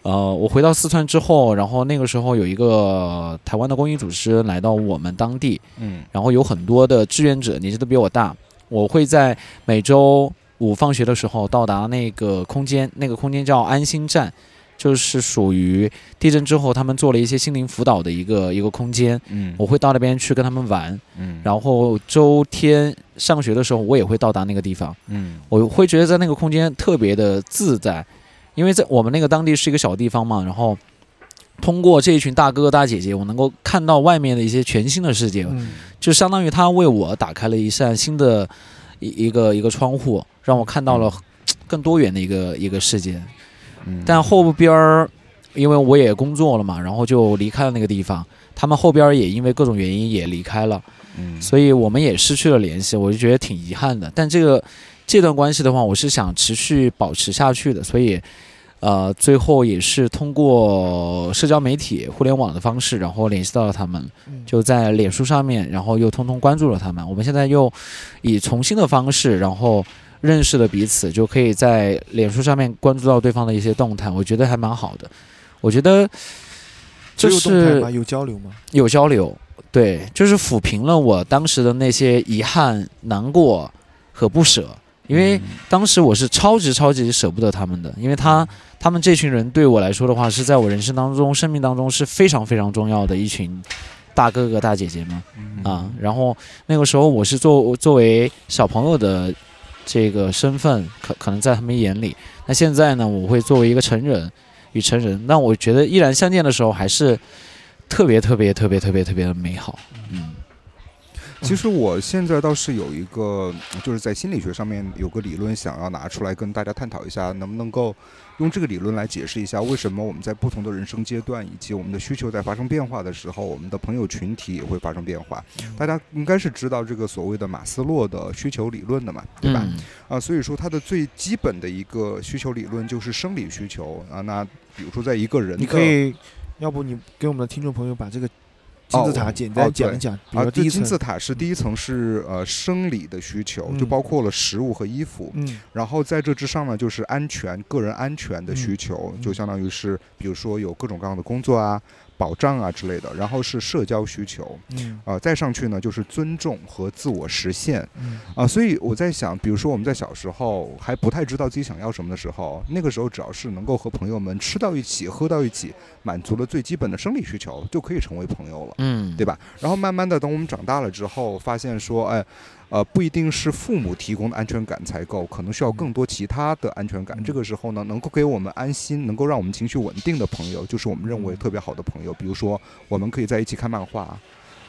呃，我回到四川之后，然后那个时候有一个台湾的公益组织来到我们当地，嗯然后有很多的志愿者，年纪都比我大。我会在每周五放学的时候到达那个空间，那个空间叫安心站，就是属于地震之后他们做了一些心灵辅导的一个一个空间。嗯。我会到那边去跟他们玩，嗯。然后周天上学的时候我也会到达那个地方。嗯。我会觉得在那个空间特别的自在，因为在我们那个当地是一个小地方嘛，然后通过这一群大哥哥大姐姐，我能够看到外面的一些全新的世界，嗯。就相当于他为我打开了一扇新的一一个一个窗户，让我看到了更多元的一个一个世界。嗯但后边儿，因为我也工作了嘛，然后就离开了那个地方。他们后边儿也因为各种原因也离开了，嗯所以我们也失去了联系，我就觉得挺遗憾的。但这个这段关系的话，我是想持续保持下去的，所以。呃，最后也是通过社交媒体、互联网的方式，然后联系到了他们。嗯就在脸书上面，然后又通通关注了他们。我们现在又以重新的方式，然后认识了彼此，就可以在脸书上面关注到对方的一些动态，我觉得还蛮好的。我觉得就只有动态是？有交流吗？有交流，对，就是抚平了我当时的那些遗憾、难过和不舍。因为当时我是超级超级舍不得他们的，因为他他们这群人对我来说的话，是在我人生当中、生命当中是非常非常重要的一群大哥哥大姐姐们。嗯啊，然后那个时候我是作作为小朋友的这个身份，可可能在他们眼里，那现在呢，我会作为一个成人与成人，那我觉得依然相见的时候还是特别特别特别特别特别的美好，嗯。其实我现在倒是有一个，就是在心理学上面有个理论想要拿出来跟大家探讨一下，能不能够用这个理论来解释一下，为什么我们在不同的人生阶段以及我们的需求在发生变化的时候，我们的朋友群体也会发生变化。大家应该是知道这个所谓的马斯洛的需求理论的嘛，对吧？嗯啊，所以说它的最基本的一个需求理论就是生理需求啊。那比如说在一个人，你可以，要不你给我们的听众朋友把这个金字塔简单讲一讲，啊，说第金字，塔是第一层是呃生理的需求，就嗯。包括了食物和衣服。嗯。然后在这之上呢，就是安全、个人安全的需嗯求，嗯。就相当于是，比如说有各种各样的工作啊、保障啊之类的。然后是社交需求，嗯啊、再上去呢就是尊重和自我实现嗯啊、所以我在想，比如说我们在小时候还不太知道自己想要什么的时候，那个时候只要是能够和朋友们吃到一起、喝到一起，满足了最基本的生理需求，就可以成为朋友了。嗯，对吧？然后慢慢的，等我们长大了之后，发现说，哎，呃，不一定是父母提供的安全感才够，可能需要更多其他的安全感。嗯这个时候呢，能够给我们安心，能够让我们情绪稳定的朋友，就是我们认为特别好的朋友。比如说，我们可以在一起看漫画，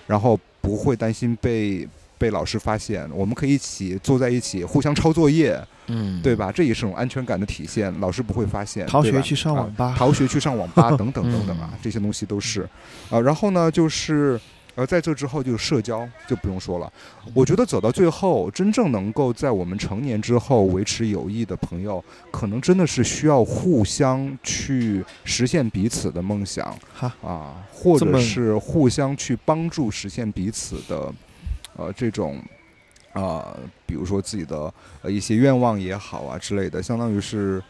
然后不会担心被被老师发现，我们可以一起坐在一起，互相抄作业，嗯，对吧？这也是种安全感的体现，老师不会发现。逃学去上啊网吧，逃学去上网吧 等等等等啊嗯，这些东西都是，啊，然后呢就是。呃，在这之后就是社交，就不用说了。我觉得走到最后，真正能够在我们成年之后维持友谊的朋友，可能真的是需要互相去实现彼此的梦想啊，或者是互相去帮助实现彼此的，呃，这种啊、比如说自己的呃一些愿望也好啊之类的，相当于是，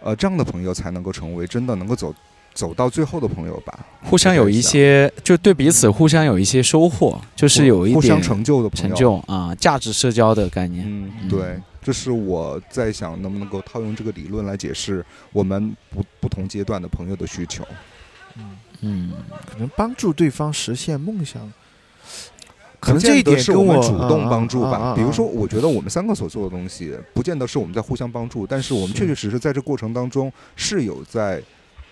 呃，这样的朋友才能够成为真的能够走走到最后的朋友吧。互相有一些，就对彼此互相有一些收获，就是有一互相点成就的朋友。成就啊，价值社交的概念。嗯，嗯对，这是我在想能不能够套用这个理论来解释我们不不同阶段的朋友的需求。嗯，嗯可能帮助对方实现梦想，可可能这一点是跟我我们主动帮助吧。啊啊啊啊比如说，我觉得我们三个所做的东西，不见得是我们在互相帮助，但是我们确确实实在这过程当中是有在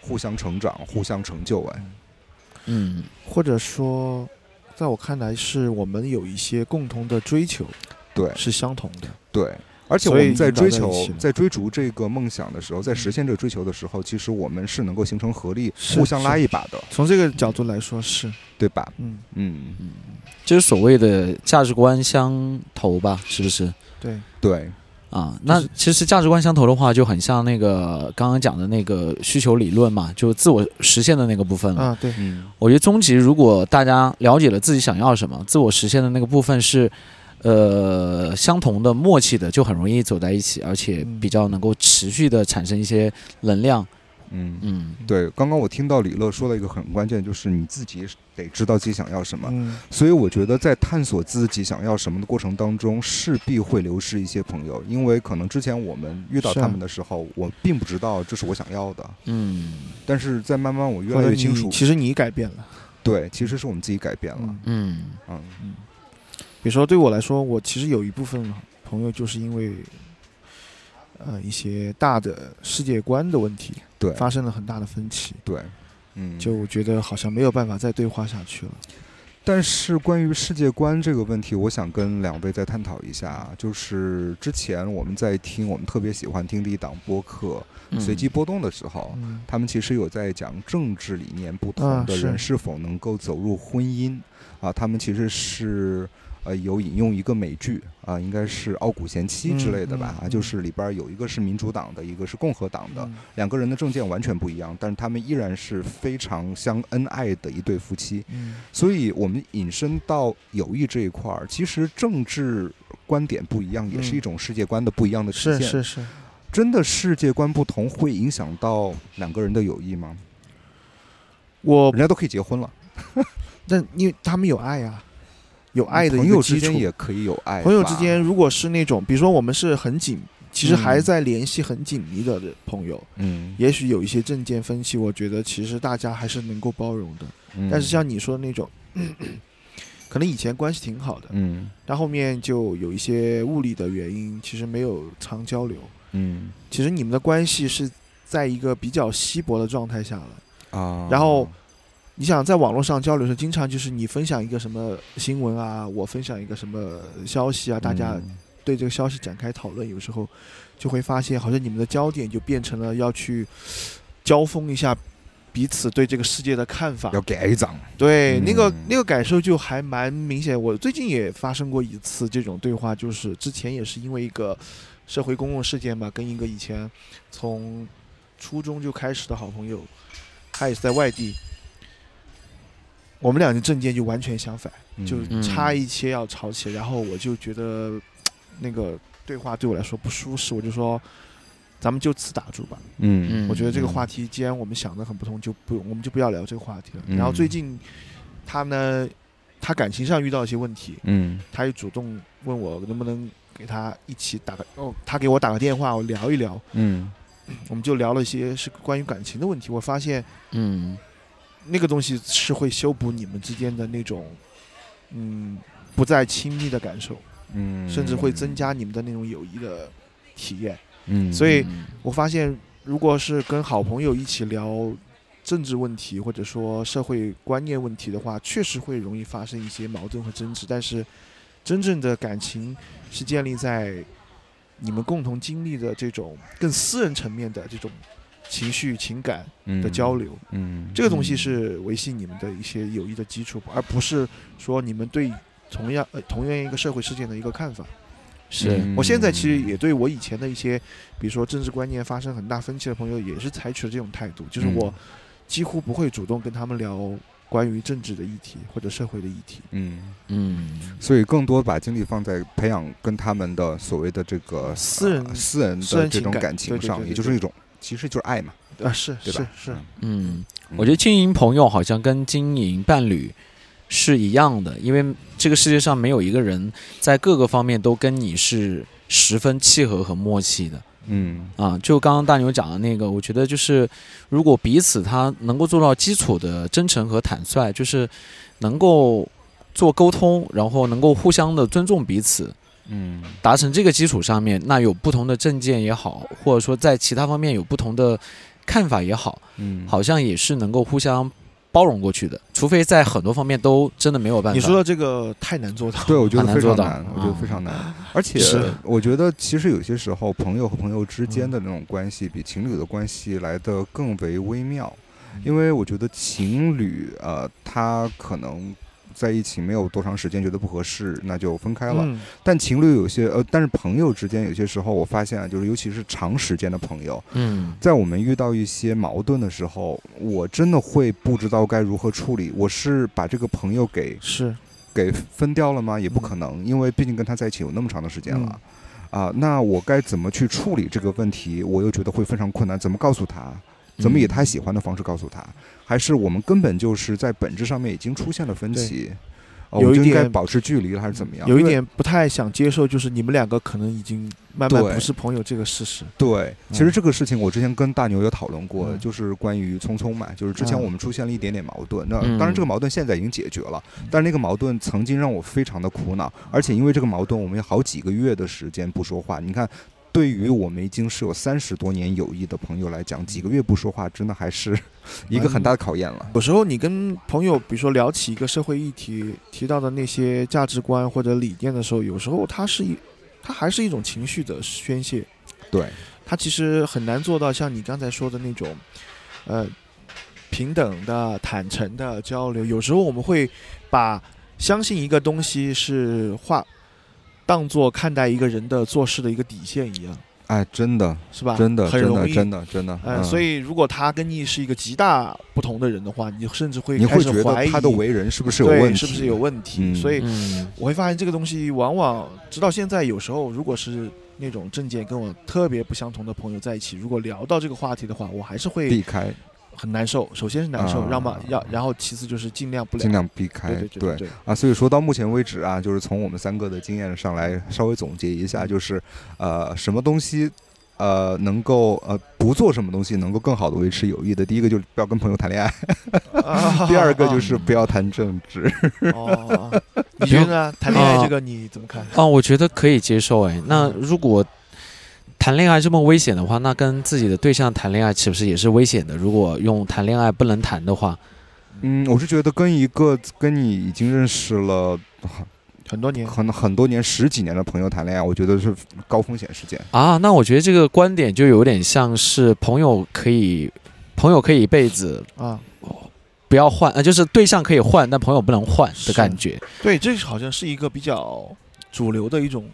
互相成长、互相成就。哎，嗯。或者说，在我看来，是我们有一些共同的追求对。是相同的。对。而且我们在追求在追逐这个梦想的时候，在实现这个追求的时候，其实我们是能够形成合力，互相拉一把的，从这个角度来说是，对吧？嗯。嗯，嗯，就是所谓的价值观相投吧，是不是？对，对，啊，那其实价值观相投的话，就很像那个刚刚讲的那个需求理论嘛，就自我实现的那个部分了。啊，对，嗯我觉得终极，如果大家了解了自己想要什么，自我实现的那个部分是，呃，相同的、默契的，就很容易走在一起，而且嗯比较能够持续的产生一些能量。嗯。嗯。对，刚刚我听到李乐说了一个很关键，就是你自己得知道自己想要什么。嗯，所以我觉得在探索自己想要什么的过程当中，势必会流失一些朋友，因为可能之前我们遇到他们的时候，我并不知道这是我想要的，嗯。但是在慢慢我越来越清楚，其实你改变了，对，其实是我们自己改变了。嗯，嗯。嗯。比如说对我来说，我其实有一部分朋友就是因为，呃，一些大的世界观的问题对发生了很大的分歧，对，嗯，就我觉得好像没有办法再对话下去了。但是关于世界观这个问题，我想跟两位再探讨一下。就是之前我们在听，我们特别喜欢听的一档播客嗯《随机波动》的时候，嗯他们其实有在讲政治理念不同的人是否能够走入婚姻啊。他们其实是呃有引用一个美剧啊，应该是《傲骨贤妻》之类的吧啊，就是里边有一个是民主党的，一个是共和党的，嗯两个人的政见完全不一样，但是他们依然是非常相恩爱的一对夫妻。嗯所以，我们引申到友谊这一块儿，其实政治观点不一样，也是嗯一种世界观的不一样的体现。是是是，真的世界观不同会影响到两个人的友谊吗？我人家都可以结婚了，但因为他们有爱呀、有爱的朋一个基础友之间。也可以有爱吧。朋友之间如果是那种，比如说我们是很紧，其实还嗯在联系很紧密的朋友，嗯，也许有一些政见分歧，我觉得其实大家还是能够包容的。嗯，但是像你说的那种，可能以前关系挺好的，嗯但后面就有一些物理的原因，其实没有常交流。嗯其实你们的关系是在一个比较稀薄的状态下了。啊，然后你想在网络上交流时，经常就是你分享一个什么新闻啊，我分享一个什么消息啊，大家嗯对这个消息展开讨论，有时候就会发现，好像你们的焦点就变成了要去交锋一下彼此对这个世界的看法。要改长，对，那个嗯那个感受就还蛮明显。我最近也发生过一次这种对话，就是之前也是因为一个社会公共事件嘛，跟一个以前从初中就开始的好朋友，他也是在外地，我们俩的政见就完全相反，就嗯差一些要吵起来，然后我就觉得 那个对话对我来说不舒适，我就说。咱们就此打住吧。嗯嗯我觉得这个话题，既然我们想的很不同，就不我们就不要聊这个话题了。嗯然后最近他呢，他感情上遇到一些问题，嗯他也主动问我能不能给他一起打个哦，他给我打个电话，我聊一聊。嗯我们就聊了一些是关于感情的问题。我发现嗯那个东西是会修补你们之间的那种嗯不再亲密的感受，嗯，甚至会增加你们的那种友谊的体验。嗯，所以嗯我发现，如果是跟好朋友一起聊政治问题或者说社会观念问题的话，确实会容易发生一些矛盾和争执。但是，真正的感情是建立在你们共同经历的这种更私人层面的这种情绪、情感的交流。嗯，这个东西是维系你们的一些友谊的基础，而不是说你们对同样呃同样一个社会事件的一个看法。是嗯我现在其实也对我以前的一些，比如说政治观念发生很大分歧的朋友，也是采取了这种态度，就是嗯我几乎不会主动跟他们聊关于政治的议题或者社会的议题。嗯，嗯所以更多把精力放在培养跟他们的所谓的这个私人呃私人的这种感情上，也就是一种其实就是爱嘛，啊，是对吧？是是，嗯，我觉得经营朋友好像跟经营伴侣是一样的，因为这个世界上没有一个人在各个方面都跟你是十分契合和默契的。嗯。啊。就刚刚大牛讲的那个，我觉得就是如果彼此他能够做到基础的真诚和坦率，就是能够做沟通，然后能够互相的尊重彼此，嗯达成这个基础上面，那有不同的政见也好，或者说在其他方面有不同的看法也好，嗯，好像也是能够互相包容过去的，除非在很多方面都真的没有办法。你说的这个太难做到。对，我觉得难做到非常难，我觉得啊非常难。而且是我觉得，其实有些时候，朋友和朋友之间的那种关系，比情侣的关系来的更为微妙。因为我觉得情侣，呃，他可能在一起没有多长时间，觉得不合适，那就分开了。嗯，但情侣有些，呃，但是朋友之间有些时候，我发现啊，就是尤其是长时间的朋友，嗯在我们遇到一些矛盾的时候，我真的会不知道该如何处理。我是把这个朋友给是给分掉了吗？也不嗯可能，因为毕竟跟他在一起有那么长的时间了。啊，那我该怎么去处理这个问题？我又觉得会非常困难。怎么告诉他？怎么以他喜欢的方式告诉他？还是我们根本就是在本质上面已经出现了分歧？哦有一我就应该点保持距离了，还是怎么样？有一点不太想接受，就是你们两个可能已经慢慢不是朋友这个事实。对，其实这个事情我之前跟大牛有讨论过，嗯就是关于匆匆嘛，就是之前嗯我们出现了一点点矛盾，那嗯当然这个矛盾现在已经解决了，但是那个矛盾曾经让我非常的苦恼，而且因为这个矛盾，我们有好几个月的时间不说话，你看。对于我们已经是有三十多年友谊的朋友来讲，几个月不说话，真的还是一个很大的考验了。有时候你跟朋友，比如说聊起一个社会议题，提到的那些价值观或者理念的时候，有时候它是一，它还是一种情绪的宣泄。对，它其实很难做到像你刚才说的那种，呃，平等的、坦诚的交流。有时候我们会把相信一个东西是化，当做看待一个人的做事的一个底线一样，哎，真的，是吧？真的，真的，很容易。真的，真的。嗯，所以如果他跟你是一个极大不同的人的话，你甚至会开你会觉得他的为人是不是有问题？是不是有问题？嗯所以嗯我会发现这个东西往往直到现在，有时候如果是那种政见跟我特别不相同的朋友在一起，如果聊到这个话题的话，我还是会避开，很难受。首先是难受，啊让嘛要，然后其次就是尽量不。尽量避开。对对对对对，啊，所以说到目前为止啊，就是从我们三个的经验上来稍微总结一下，就是呃，什么东西。呃，能够呃不做什么东西能够更好的维持友谊的，第一个就是不要跟朋友谈恋爱，啊 第二个就是不要谈政治。哦，你觉得呢？谈恋爱这个你怎么看？啊，我觉得可以接受。哎，那如果谈恋爱这么危险的话，那跟自己的对象谈恋爱岂不是也是危险的？如果用谈恋爱不能谈的话，嗯，我是觉得跟一个跟你已经认识了很很多年，很很多年、十几年的朋友谈恋爱，我觉得是高风险事件。啊，那我觉得这个观点就有点像是朋友可以，朋友可以一辈子啊，不要换，呃，就是对象可以换，但朋友不能换的感觉。对，这好像是一个比较主流的一种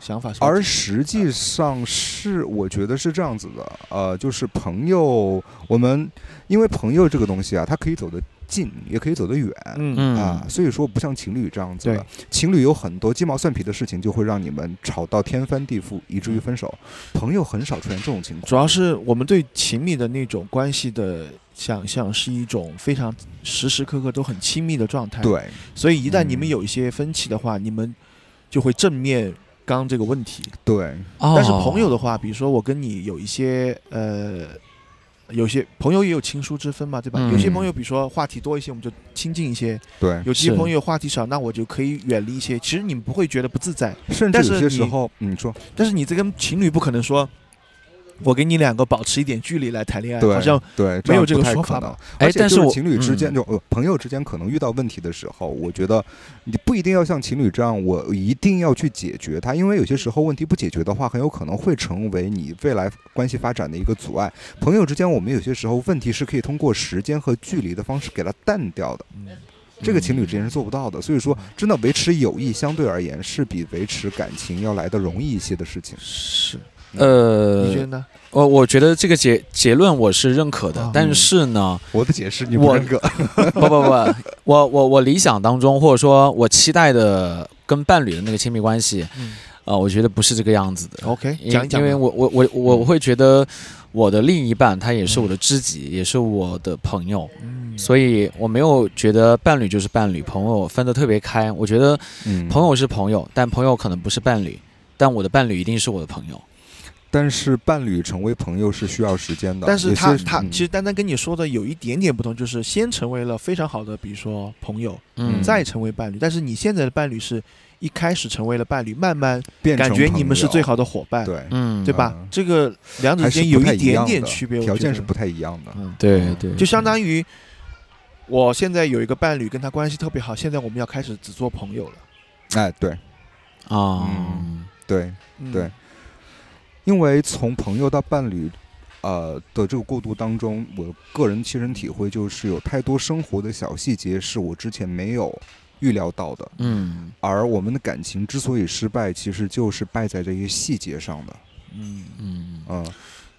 想法。是而实际上是，我觉得是这样子的，呃，就是朋友，我们因为朋友这个东西啊，它可以走得近，也可以走得远。嗯嗯啊，所以说不像情侣这样子情侣有很多鸡毛蒜皮的事情，就会让你们吵到天翻地覆，以至于分手。朋友很少出现这种情况，主要是我们对亲密的那种关系的想象是一种非常时时刻刻都很亲密的状态。，对所以一旦你们嗯有一些分歧的话，你们就会正面刚这个问题。对哦但是朋友的话，比如说我跟你有一些呃。有些朋友也有亲疏之分嘛，对吧？嗯有些朋友，比如说话题多一些，我们就亲近一些；对，有些朋友话题少，那我就可以远离一些。其实你们不会觉得不自在，甚至但是你有些时候，嗯你说但是你这跟情侣不可能说，我给你两个保持一点距离来谈恋爱，对，好像对，没有这个样不太可能说法吧。哎，而且是情侣之间，嗯就呃朋友之间可能遇到问题的时候，我觉得你不一定要像情侣这样，我一定要去解决它，因为有些时候问题不解决的话，很有可能会成为你未来关系发展的一个阻碍。朋友之间，我们有些时候问题是可以通过时间和距离的方式给它淡掉的，嗯这个情侣之间是做不到的。所以说，真的维持友谊相对而言是比维持感情要来的容易一些的事情。是，呃你觉得呢？我我觉得这个结结论我是认可的，啊但是呢，我的解释你我不认可？不不不，我我我理想当中，或者说我期待的跟伴侣的那个亲密关系，嗯呃，我觉得不是这个样子的。，OK，因讲一讲。因为我我我我我会觉得我的另一半他也是我的知己，也是我的朋友，嗯，所以我没有觉得伴侣就是伴侣，朋友分得特别开。我觉得嗯朋友是朋友，但朋友可能不是伴侣，但我的伴侣一定是我的朋友。但是伴侣成为朋友是需要时间的。但是他他其实丹丹跟你说的有一点点不同，就是先成为了非常好的，比如说朋友，嗯，再成为伴侣。但是你现在的伴侣是一开始成为了伴侣，慢慢变成感觉你们是最好的伙伴，对，嗯，对吧？嗯？这个两者之间有一点点区别，条件是不太一样的。嗯，对对，就相当于我现在有一个伴侣，跟他关系特别好，现在我们要开始只做朋友了。哎，对。啊，嗯。对，嗯。对，因为从朋友到伴侣，呃的这个过渡当中，我个人亲身体会就是有太多生活的小细节是我之前没有预料到的，嗯。而我们的感情之所以失败，其实就是败在这些细节上的。嗯，嗯。嗯，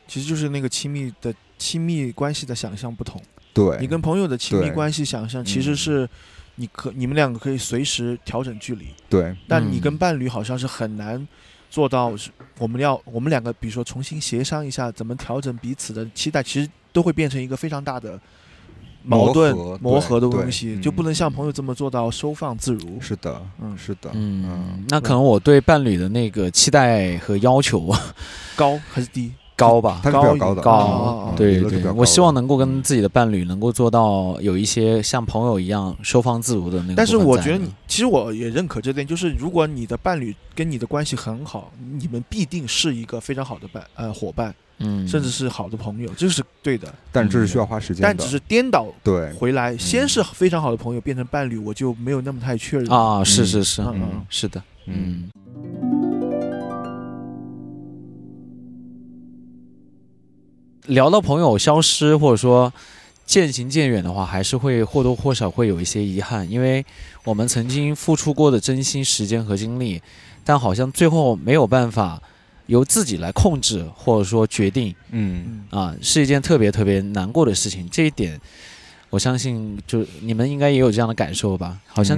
其实就是那个亲密的亲密关系的想象不同。对，你跟朋友的亲密关系想象，其实嗯是你可你们两个可以随时调整距离，对。但你跟嗯伴侣好像是很难做到。是我们要我们两个，比如说重新协商一下怎么调整彼此的期待，其实都会变成一个非常大的矛盾磨合磨合的东西，就不能像嗯朋友这么做到收放自如。是的，嗯是的，嗯，那可能我对伴侣的那个期待和要求高还是低？高吧，它是比较高的，高对对我希望能够跟自己的伴侣能够做到有一些像朋友一样收放自如的那个部分在的。但是我觉得你，其实我也认可这点，就是如果你的伴侣跟你的关系很好，你们必定是一个非常好的伴呃伙伴，嗯，甚至是好的朋友，这是对的。但这是需要花时间的，但只是颠倒对。回来，先是非常好的朋友变成伴侣，我就没有那么太确认。啊，是嗯是是，嗯嗯是的，嗯聊到朋友消失，或者说渐行渐远的话，还是会或多或少会有一些遗憾，因为我们曾经付出过的真心、时间和精力，但好像最后没有办法由自己来控制，或者说决定嗯嗯，啊，是一件特别特别难过的事情。这一点，我相信就你们应该也有这样的感受吧？好像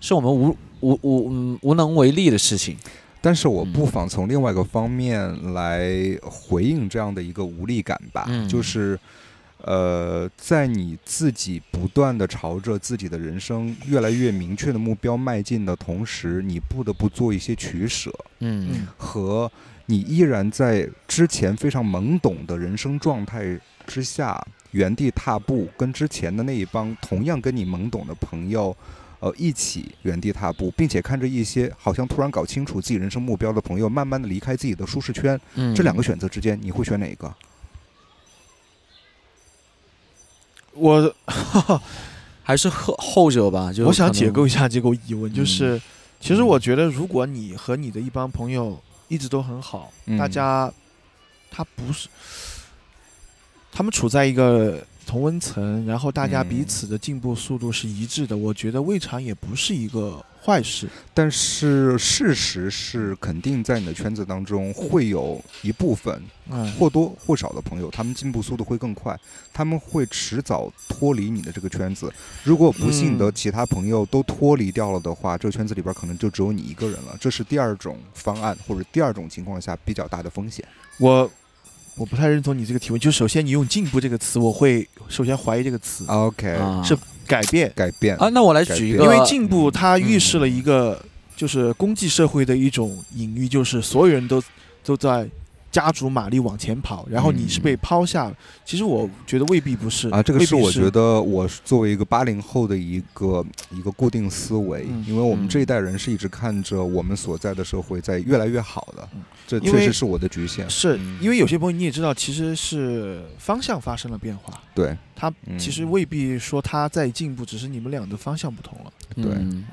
是我们无无无嗯无能为力的事情。但是我嗯不妨从另外一个方面来回应这样的一个无力感吧，嗯就是，呃，在你自己不断的朝着自己的人生越来越明确的目标迈进的同时，你不得不做一些取舍，嗯嗯和你依然在之前非常懵懂的人生状态之下原地踏步，跟之前的那一帮同样跟你懵懂的朋友。呃，一起原地踏步，并且看着一些好像突然搞清楚自己人生目标的朋友，慢慢的离开自己的舒适圈，嗯，这两个选择之间，你会选哪一个？我 还是后后者吧。就我想解构一下这个疑问，就嗯是其实我觉得，如果你和你的一帮朋友一直都很好，嗯大家他不是他们处在一个同温层，然后大家嗯彼此的进步速度是一致的，我觉得未尝也不是一个坏事。但是事实是，肯定在你的圈子当中会有一部分嗯，或多或少的朋友，他们进步速度会更快，他们会迟早脱离你的这个圈子。如果不幸的嗯其他朋友都脱离掉了的话，这个圈子里边可能就只有你一个人了。这是第二种方案或者第二种情况下比较大的风险。我我不太认同你这个提问。就首先你用“进步”这个词，我会首先怀疑这个词。OK，、啊。是改变，改变。啊，那我来举一个，因为进步它预嗯示了一个就是公际社会的一种隐喻，就是所有人都都在加足马力往前跑，然后你是被抛下。其实我觉得未必不是啊，这个是我觉得我作为一个八零后的一个一个固定思维，嗯。因为我们嗯这一代人是一直看着我们所在的社会在越来越好的嗯，这确实是我的局限。是嗯。因为有些朋友你也知道，其实是方向发生了变化，对，他嗯其实未必说他在进步，只是你们俩的方向不同了。对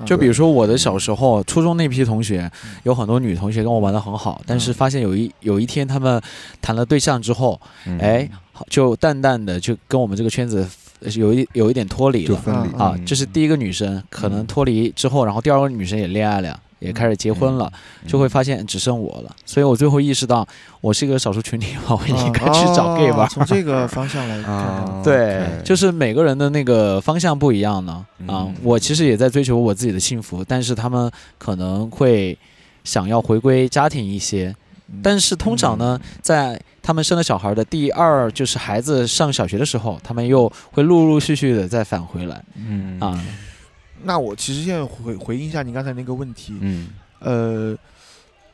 就比如说我的小时候，初中那批同学嗯，有很多女同学跟我玩的很好，但是嗯发现有一有一天他们谈了对象之后，嗯哎，就淡淡的就跟我们这个圈子呃有一有一点脱离了啊。这是第一个女生，可能脱离之后，然后第二个女生也恋爱了。也开始结婚了，嗯就会发现只剩我了，所以我最后意识到，我是一个少数群体嘛，我应该去找 gay 吧哦。从这个方向来看啊，对就是每个人的那个方向不一样呢。啊嗯，我其实也在追求我自己的幸福，但是他们可能会想要回归家庭一些。嗯但是通常呢，在他们生了小孩的第二，就是孩子上小学的时候，他们又会陆陆续续的再返回来嗯啊。那我其实现在回回应一下你刚才那个问题，嗯。呃，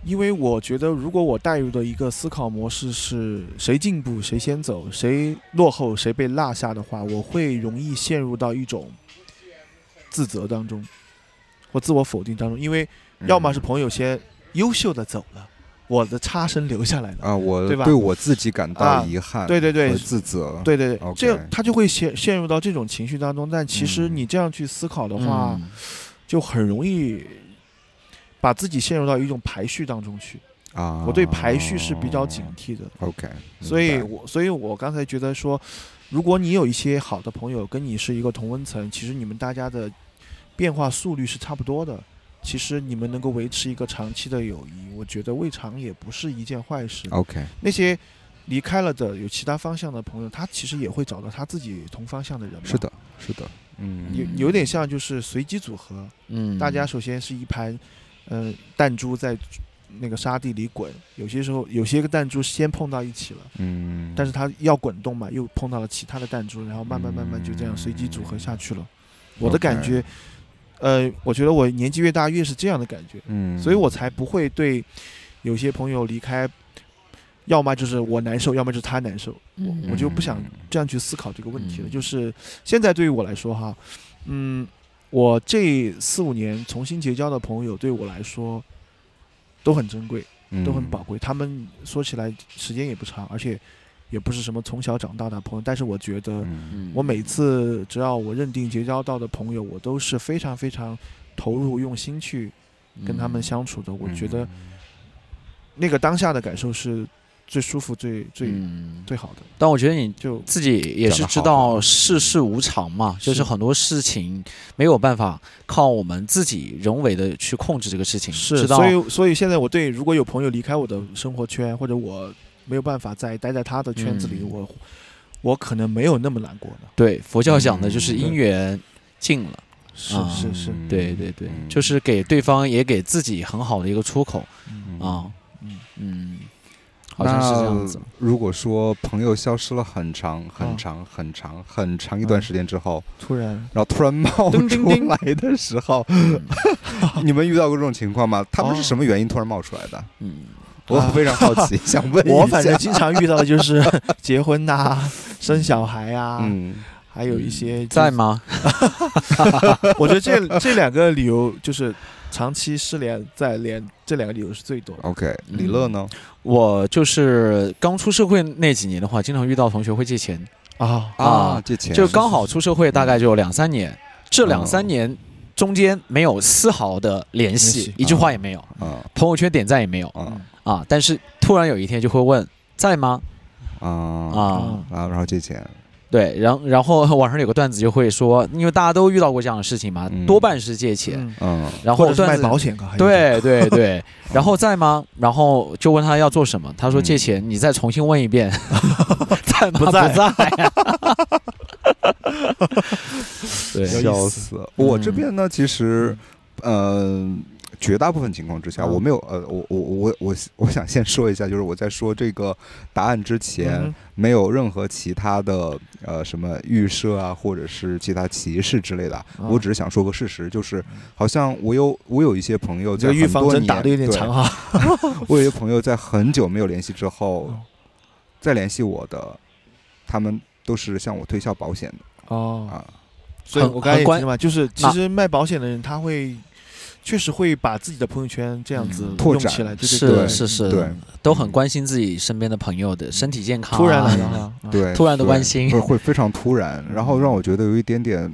因为我觉得如果我带入的一个思考模式是谁进步谁先走，谁落后谁被落下的话，我会容易陷入到一种自责当中，或自我否定当中，因为要么是朋友先优秀的走了，我的差生留下来的。啊，我对吧对我自己感到啊遗憾，对对对自责，对对对这样他就会陷陷入到这种情绪当中。但其实嗯你这样去思考的话，嗯就很容易把自己陷入到一种排序当中去。啊，我对排序是比较警惕的，OK，所以我所以我刚才觉得说，如果你有一些好的朋友跟你是一个同温层，其实你们大家的变化速率是差不多的。其实你们能够维持一个长期的友谊，我觉得未尝也不是一件坏事。OK，那些离开了的有其他方向的朋友，他其实也会找到他自己同方向的人嘛。是的，是的，嗯，有有点像就是随机组合，嗯，大家首先是一盘，嗯、弹珠在那个沙地里滚，有些时候有些个弹珠先碰到一起了，嗯，但是它要滚动嘛，又碰到了其他的弹珠，然后慢慢慢慢就这样随机组合下去了。我的感觉，呃，我觉得我年纪越大越是这样的感觉，嗯，所以我才不会对有些朋友离开，要么就是我难受，要么就是他难受，我我就不想这样去思考这个问题了。嗯。就是现在对于我来说哈，嗯，我这四五年重新结交的朋友对我来说都很珍贵，都很宝贵。他们说起来时间也不长，而且也不是什么从小长大的朋友，但是我觉得我每次只要我认定结交到的朋友，我都是非常非常投入用心去跟他们相处的。我觉得那个当下的感受是最舒服、最最、嗯，最好的。但我觉得你就自己也是知道世事无常嘛，就是。很多事情没有办法靠我们自己人为的去控制这个事情，是，知所以所以现在我对如果有朋友离开我的生活圈，或者我没有办法再待在他的圈子里，嗯我我可能没有那么难过了。对佛教讲的就是嗯因缘尽了，是啊是是，嗯对对对，嗯就是给对方也给自己很好的一个出口嗯啊，嗯嗯，好像是这样子。如果说朋友消失了很长、很嗯长、很长、很长一段时间之后，突然然后突然冒出来的时候，你们遇到过这种情况吗？他们是什么原因突然冒出来的？嗯，我啊非常好奇，想问一下。我反正经常遇到的就是 结婚呐、生小孩啊，嗯还有一些在？吗？我觉得这这两个理由就是长期失联在连，这两个理由是最多的。，OK，嗯李乐呢？我就是刚出社会那几年的话，经常遇到同学会借钱，啊啊借钱就刚好出社会大概就两三年，这两哦三年中间没有丝毫的联联系系，一句话也没有，啊朋友圈点赞也没有啊啊。但是突然有一天就会问在吗？啊啊，啊！然后借钱，对，然然后网上有个段子就会说，因为大家都遇到过这样的事情嘛，嗯多半是借钱，嗯，嗯然或者是卖后段子保险对对对，然后在吗？然后就问他要做什么，他说嗯借钱，你再重新问一遍，在吗？不在不在呀。对，有意笑死了！我这嗯边呢，其实，嗯、绝大部分情况之下，嗯。我没有，呃，我我我我我想先说一下，就是我在说这个答案之前，嗯没有任何其他的呃什么预设啊，或者是其他歧视之类的，嗯。我只是想说个事实，就是好像我有我有一些朋友在很多防针打的有点长对哈。我有一些朋友在很久没有联系之后哦再联系我的，他们都是向我推销保险的。哦，啊，所以我刚才也提嘛，就是其实卖保险的人他会确实会把自己的朋友圈这样子嗯拓展起来，是，是是，对，都很关心自己身边的朋友的身体健康啊，突然来的哈，啊对，突然的关心。会会非常突然，然后让我觉得有一点点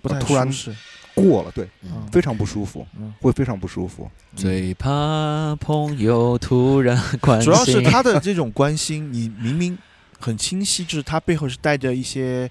不太突然舒适，过了，对，嗯。非常不舒服，嗯，会非常不舒服。最怕朋友突然关心，主要是他的这种关心，你明明很清晰，就是他背后是带着一些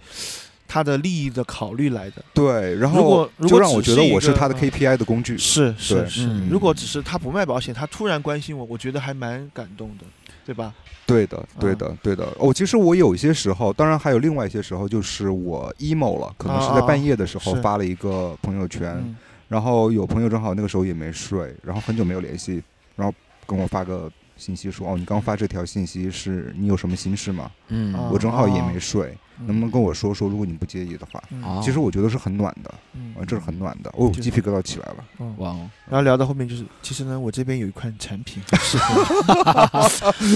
他的利益的考虑来的。对，然如果后如果就让我觉得我是他的嗯 KPI 的工具。是是是，嗯如果只是他不卖保险，他突然关心我，我觉得还蛮感动的，对吧？对的，对嗯的，对的。哦，其实我有一些时候，当然还有另外一些时候，就是我 emo 了，可能是在半夜的时候发了一个朋友圈，嗯然后有朋友正好那个时候也没睡，然后很久没有联系，然后跟我发个信息说：“哦，你刚发这条信息是你有什么心事吗？”嗯啊我正好也没睡，嗯能不能跟我说说？如果你不介意的话，其实我觉得是很暖的，嗯。啊，这是很暖的。哦，就是鸡皮疙瘩起来了。嗯。哇哦。然后聊到后面就是，其实呢，我这边有一款产品 很适合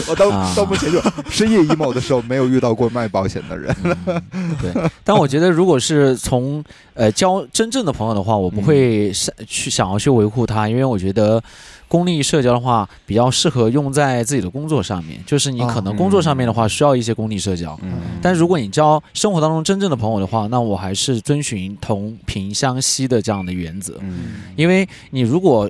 我到啊。到目前就深夜 emo 的时候，没有遇到过卖保险的人。嗯对，但我觉得如果是从呃交真正的朋友的话，我不会想去想要去维护他，因为我觉得功利社交的话，比较适合用在自己的工作上面，就是你可能工作上面的话需要一些功利社交。嗯，但如果你交生活当中真正的朋友的话，那我还是遵循同频相吸的这样的原则，嗯。因为你如果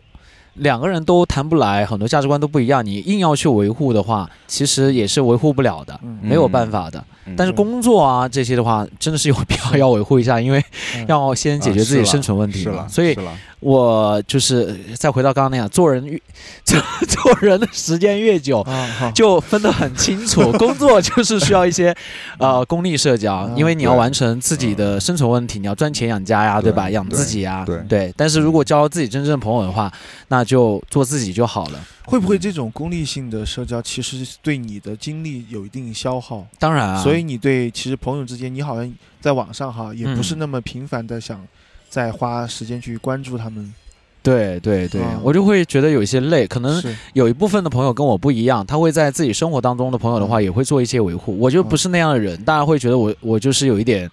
两个人都谈不来，很多价值观都不一样，你硬要去维护的话，其实也是维护不了的，嗯。没有办法的。嗯但是工作啊这些的话，真的是有必要 要维护一下，因为嗯。要先解决自己生存问题嘛。是了，所以我就是呃再回到刚刚那样，做人越 做做人的时间越久，啊，就分得很清楚。工作就是需要一些呃功利社交，嗯因为你要完成自己的生存问题，你要赚钱养家呀，对对吧？养自己呀，对但是如果交自己真正的朋友的话，那就做自己就好了。会不会这种功利性的社交其实对你的精力有一定消耗？当然啊，所以你对其实朋友之间，你好像在网上哈也不是嗯那么频繁的想再花时间去关注他们。对对对，嗯我就会觉得有一些累，可能有一部分的朋友跟我不一样，他会在自己生活当中的朋友的话，也会做一些维护。我就不是那样的人，大家会觉得我我就是有一点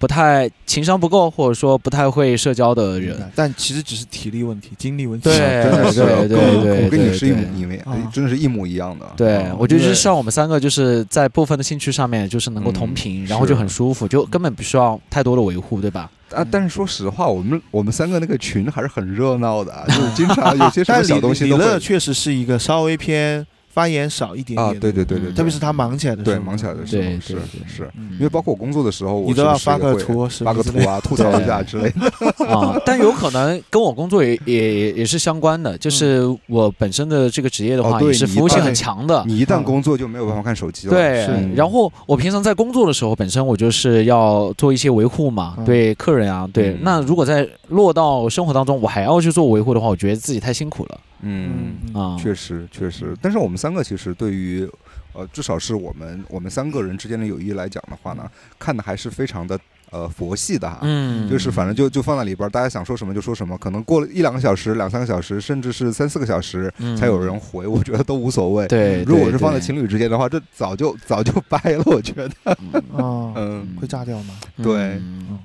不太情商不够，或者说不太会社交的人。但其实只是体力问题、精力问题。对真的是对对对我跟你是一对对模一模啊，真的是一模一样的。对啊，我觉得就是像我们三个，就是在部分的兴趣上面，就是能够同嗯频，然后就很舒服，就根本不需要太多的维护，对吧？啊，但是说实话，我们我们三个那个群还是很热闹的啊，就是经常有些什么小东西李乐确实是一个稍微偏发言少一点点啊，对对对对，嗯特别是他忙起来的时对候，忙起来的时候是对对对是，嗯。因为包括我工作的时候，我你都要发个图，发个图啊，吐槽一下之类的。啊，但有可能跟我工作也也也是相关的，就是我本身的这个职业的话，也是服务性很强的。你一旦工作就没有办法看手机了。对是，然后我平常在工作的时候，本身我就是要做一些维护嘛，嗯。对客人啊，对。嗯。那如果在落到生活当中，我还要去做维护的话，我觉得自己太辛苦了嗯，啊。确实确实。但是我们三个其实对于呃，至少是我们我们三个人之间的友谊来讲的话呢，看的还是非常的呃佛系的哈。嗯，就是反正就就放在里边儿，大家想说什么就说什么，可能过了一两个小时、两三个小时，甚至是三四个小时嗯才有人回，我觉得都无所谓。对。如果是放在情侣之间的话，这早就早就掰了，我觉得。嗯，会炸掉吗？对嗯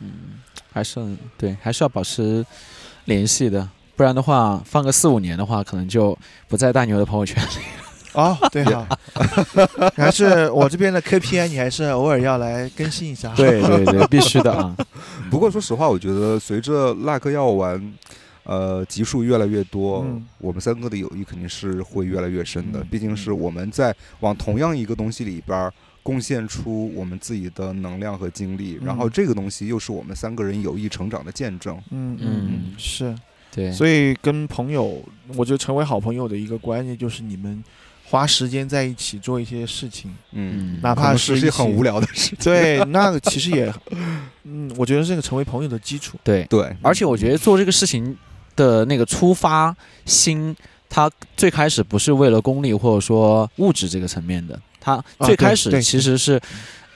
嗯，还是对，还是要保持联系的，不然的话，放个四五年的话，可能就不在大牛的朋友圈里。哦，对哈，还是我这边的 KPI，你还是偶尔要来更新一下。对对对，必须的啊。不过说实话，我觉得随着辣个药丸，呃，集数越来越多，嗯我们三个的友谊肯定是会越来越深的。嗯毕竟是我们在往同样一个东西里边儿贡献出我们自己的能量和精力，然后嗯这个东西又是我们三个人友谊成长的见证。嗯嗯，是。对，所以跟朋友，我觉得成为好朋友的一个关键就是你们花时间在一起做一些事情，嗯。哪怕是一些很无聊的事情。对，那个其实也，嗯，我觉得这个成为朋友的基础。对，对，而且我觉得做这个事情的那个出发心，他最开始不是为了功利或者说物质这个层面的，它啊最开始其实是，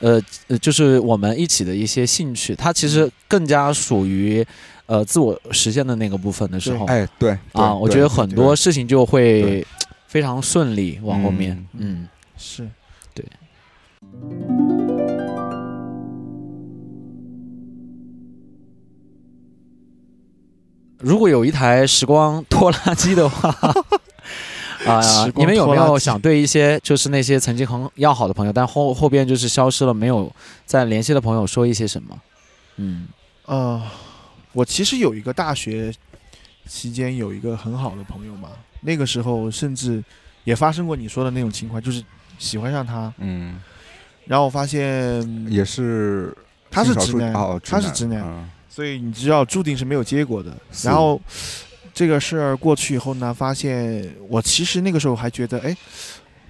呃呃，就是我们一起的一些兴趣，它其实更加属于呃自我实现的那个部分的时候。哎，对啊，我觉得很多事情就会非常顺利往后面，嗯是。对，如果有一台时光拖拉机的话，啊、你们有没有想对一些就是那些曾经很要好的朋友，但后后边就是消失了，没有再联系的朋友说一些什么？嗯。呃，我其实有一个大学期间有一个很好的朋友嘛，那个时候甚至也发生过你说的那种情况，就是喜欢上他，嗯，然后我发现也是他是直男哦，他是直男嗯所以你知道注定是没有结果的。然后这个事儿过去以后呢，发现我其实那个时候还觉得，哎，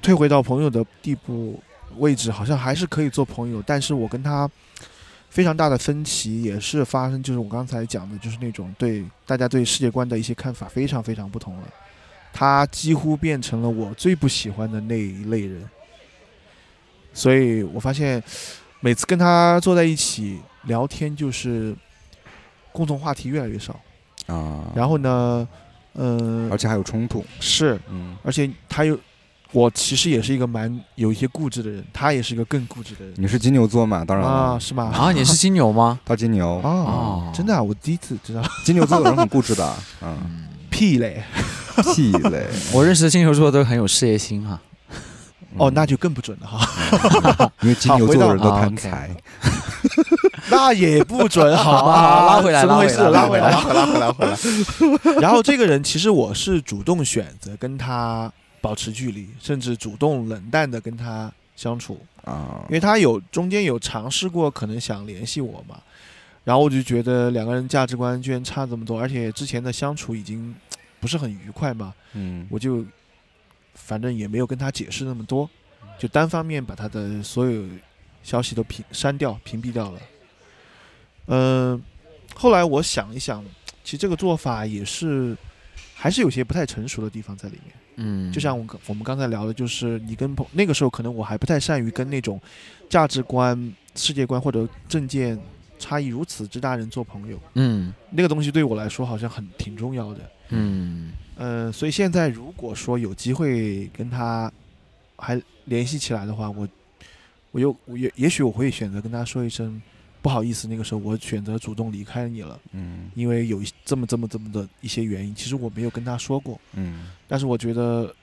退回到朋友的地步位置，好像还是可以做朋友。但是我跟他非常大的分歧也是发生，就是我刚才讲的，就是那种对大家对世界观的一些看法非常非常不同了。他几乎变成了我最不喜欢的那一类人，所以我发现每次跟他坐在一起聊天，就是共同话题越来越少。啊，然后呢，嗯、而且还有冲突，是，嗯而且他又，我其实也是一个蛮有一些固执的人，他也是一个更固执的人你是金牛座嘛？当然啊，了，是吗？啊，你是 金牛吗？他金牛，哦，真的啊，我第一次知道，金牛座的人很固执的，嗯，嗯，屁嘞，屁嘞！我认识的金牛座都很有事业心哈。哦，那就更不准了哈。因为金牛座的人都贪财，那也不准好吗？好拉回来怎么回事？拉拉回来回来，拉回来，拉回来，回来。然后这个人其实我是主动选择跟他保持距离，甚至主动冷淡的跟他相处，啊因为他有中间有尝试过，可能想联系我嘛。然后我就觉得两个人价值观居然差这么多，而且之前的相处已经 不是很愉快嘛，嗯我就反正也没有跟他解释那么多，就单方面把他的所有消息都屏删掉、屏蔽掉了。嗯、后来我想一想，其实这个做法也是还是有些不太成熟的地方在里面。嗯，就像我刚我们刚才聊的，就是你跟朋那个时候可能我还不太善于跟那种价值观、世界观或者政见差异如此之大人做朋友，嗯那个东西对我来说好像很挺重要的。嗯嗯，所以现在如果说有机会跟他还联系起来的话，我我又我也也许我会选择跟他说一声不好意思，那个时候我选择主动离开你了，嗯。因为有这么这么这么的一些原因，其实我没有跟他说过，嗯。但是我觉得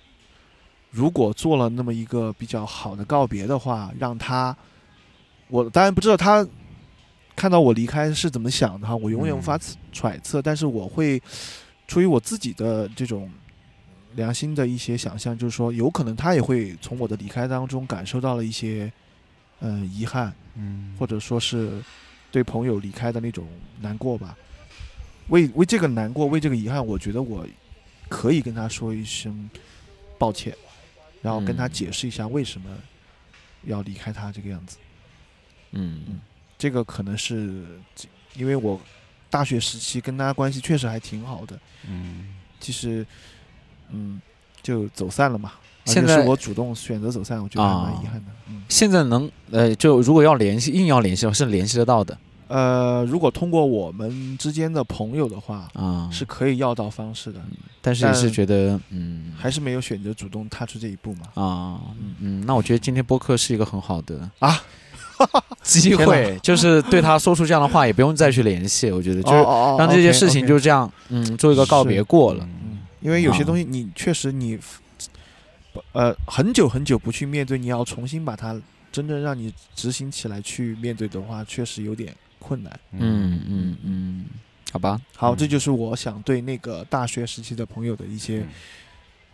如果做了那么一个比较好的告别的话，让他，我当然不知道他看到我离开是怎么想的哈，我永远无法揣测，但是我会出于我自己的这种良心的一些想象，就是说，有可能他也会从我的离开当中感受到了一些嗯、呃遗憾，嗯或者说是对朋友离开的那种难过吧。为为这个难过，为这个遗憾，我觉得我可以跟他说一声抱歉，然后跟他嗯解释一下为什么要离开他这个样子。嗯这个可能是因为我大学时期跟他关系确实还挺好的，嗯其实嗯就走散了嘛。而且是我主动选择走散，我觉得还蛮啊遗憾的。嗯，现在能呃，就如果要联系，硬要联系的话，是联系得到的呃，如果通过我们之间的朋友的话，啊。是，可以要到方式的，但是也是觉得，嗯，还是没有选择主动踏出这一步嘛。啊，嗯，那我觉得今天播客是一个很好的啊 机会，就是对他说出这样的话，也不用再去联系。我觉得就是哦让这些事情就这样，嗯，做一个告别过了。嗯，因为有些啊东西你确实你，呃，很久很久不去面对，你要重新把它真正让你执行起来去面对的话，确实有点困难。嗯嗯嗯，好吧，好，嗯。这就是我想对那个大学时期的朋友的一些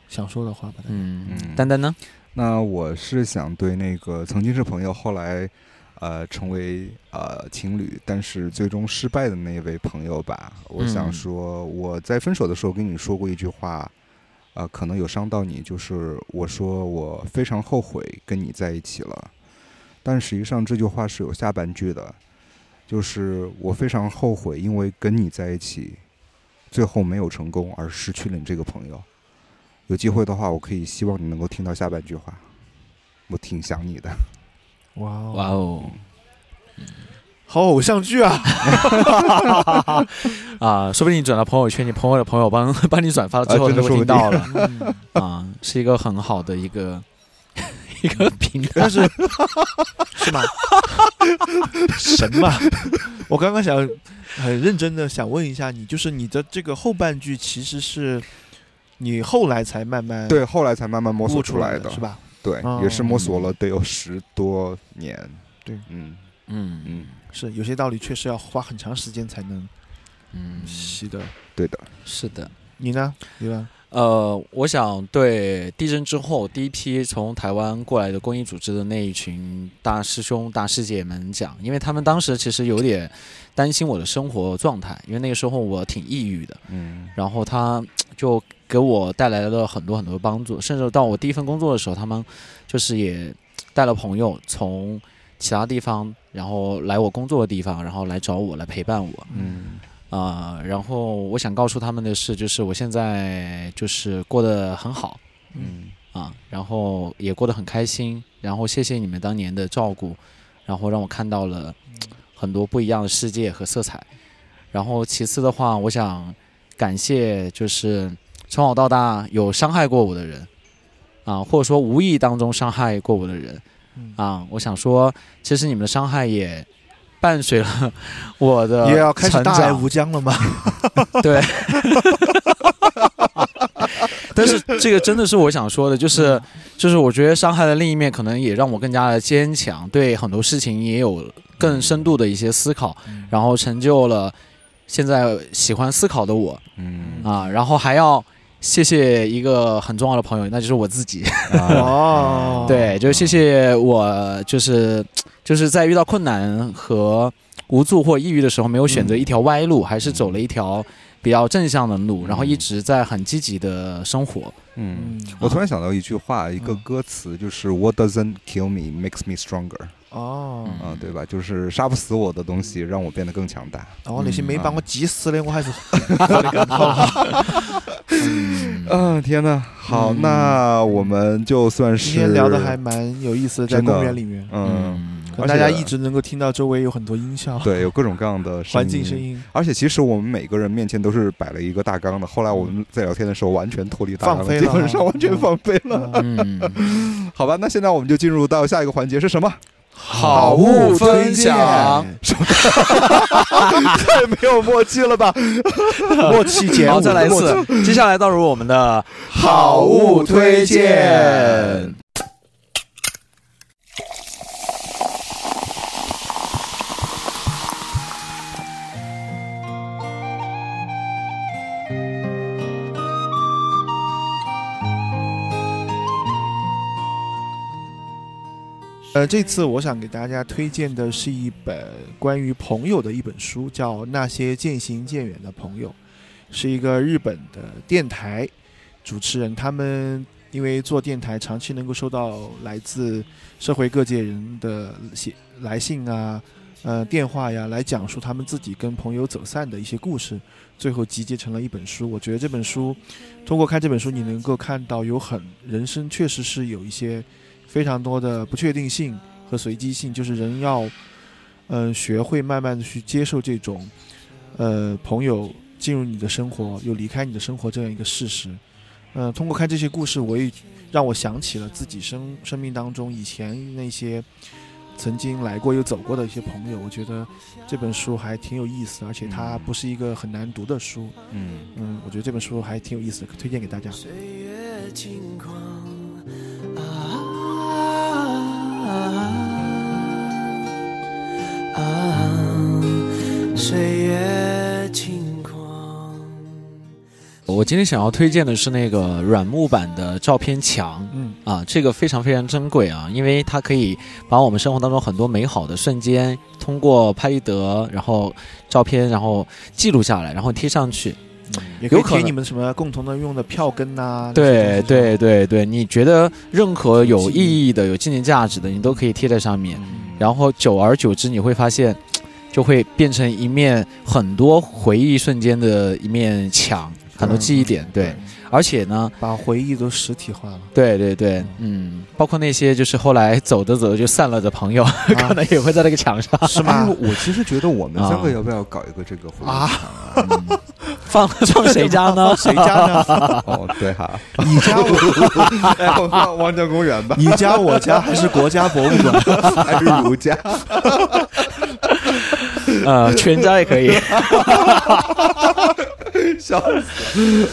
想说的话吧。嗯。嗯，丹丹呢？那我是想对那个曾经是朋友，后来呃成为呃情侣，但是最终失败的那位朋友吧，我想嗯说，我在分手的时候跟你说过一句话，呃，可能有伤到你，就是我说我非常后悔跟你在一起了，但实际上这句话是有下半句的，就是我非常后悔，因为跟你在一起，最后没有成功而失去了你这个朋友。有机会的话，我可以希望你能够听到下半句话，我挺想你的。哇哦哇哦，好偶像剧啊！啊，说不定你转到朋友圈，你朋友的朋友帮 帮你转发了之后，他会啊真的说不听到了嗯啊，是一个很好的一个 一个平台但。是是吗？神嘛！我刚刚想很认真的想问一下你，就是你的这个后半句其实是你后来才慢慢对，后来才慢慢摸索出来的，的是？吧？对，哦也是摸索了得有十多年。对嗯嗯嗯，是有些道理确实要花很长时间才能嗯，是的。对的。是的。你呢？你呢？呃，我想对地震之后第一批从台湾过来的公益组织的那一群大师兄、大师姐们讲，因为他们当时其实有点担心我的生活状态，因为那个时候我挺抑郁的，嗯然后他就给我带来了很多很多帮助，甚至到我第一份工作的时候，他们就是也带了朋友从其他地方，然后来我工作的地方，然后来找我来陪伴我。嗯啊、然后我想告诉他们的是，就是我现在就是过得很好嗯啊，然后也过得很开心，然后谢谢你们当年的照顾，然后让我看到了很多不一样的世界和色彩。然后其次的话，我想感谢就是从小到大有伤害过我的人啊，或者说无意当中伤害过我的人嗯啊，我想说，其实你们的伤害也伴随了 我的也要开始大爱无疆了吗？对，但是这个真的是我想说的，就是就是我觉得伤害的另一面，可能也让我更加的坚强，对很多事情也有更深度的一些思考，嗯然后成就了现在喜欢思考的我嗯。啊，然后还要谢谢一个很重要的朋友，那就是我自己。啊 哦，对，就谢谢我，就是就是在遇到困难和无助或抑郁的时候，没有选择一条歪路，还是走了一条比较正向的路，然后一直在很积极的生活。嗯。嗯，我突然想到一句话，一个嗯歌词，就是 “What doesn't kill me makes me stronger”，哦，啊，对吧？就是杀不死我的东西，让我变得更强大。然后那些没把嗯我急死的，我还是 嗯，嗯，天呐，好，嗯。那我们就算是今天聊的还蛮有意思的，在公园里面，嗯，而且大家一直能够听到周围有很多音效，对，有各种各样的环境声。音，而且其实我们每个人面前都是摆了一个大纲的，后来我们在聊天的时候完全脱离大纲放飞了。基本上完全放飞了。好吧，那现在我们就进入到下一个环节是什么？好物分享。太没有默契了吧？默契节目，好，再来一。次。接下来到入我们的好物推荐。呃，这次我想给大家推荐的是一本关于朋友的一本书，叫《那些渐行渐远的朋友》，是一个日本的电台主持人，他们因为做电台，长期能够收到来自社会各界人的写来信啊、呃电话呀，来讲述他们自己跟朋友走散的一些故事，最后集结成了一本书。我觉得这本书，通过看这本书，你能够看到有很人生确实是有一些。非常多的不确定性和随机性，就是人要，嗯、学会慢慢的去接受这种，呃，朋友进入你的生活又离开你的生活这样一个事实。嗯、通过看这些故事，我也让我想起了自己生生命当中以前那些曾经来过又走过的一些朋友。我觉得这本书还挺有意思的，而且它不是一个很难读的书。嗯，嗯，我觉得这本书还挺有意思的，推荐给大家。岁月轻狂啊啊！岁月轻狂我今天想要推荐的是那个软木板的照片墙嗯啊，这个非常非常珍贵啊，因为它可以把我们生活当中很多美好的瞬间通过拍立得，然后照片，然后记录下来，然后贴上去。也可以有可能你们什么共同的用的票根呐、对对对对，你觉得任何有意义的、有纪念价值的，你都可以贴在上面。嗯然后久而久之，你会发现，就会变成一面很多回忆瞬间的一面墙，很多记忆点。对，而且呢，把回忆都实体化了。对对对，嗯，包括那些就是后来走着走着就散了的朋友，啊 可能也会在那个墙上是吗？哎我其实觉得我们三个啊要不要搞一个这个回忆啊墙啊？嗯放 放谁家呢？谁家呢？哦，对哈，你家我，哎，我放望江公园吧，你家我家还是国家博物馆？还是儒家？呃，全家也可以。笑死！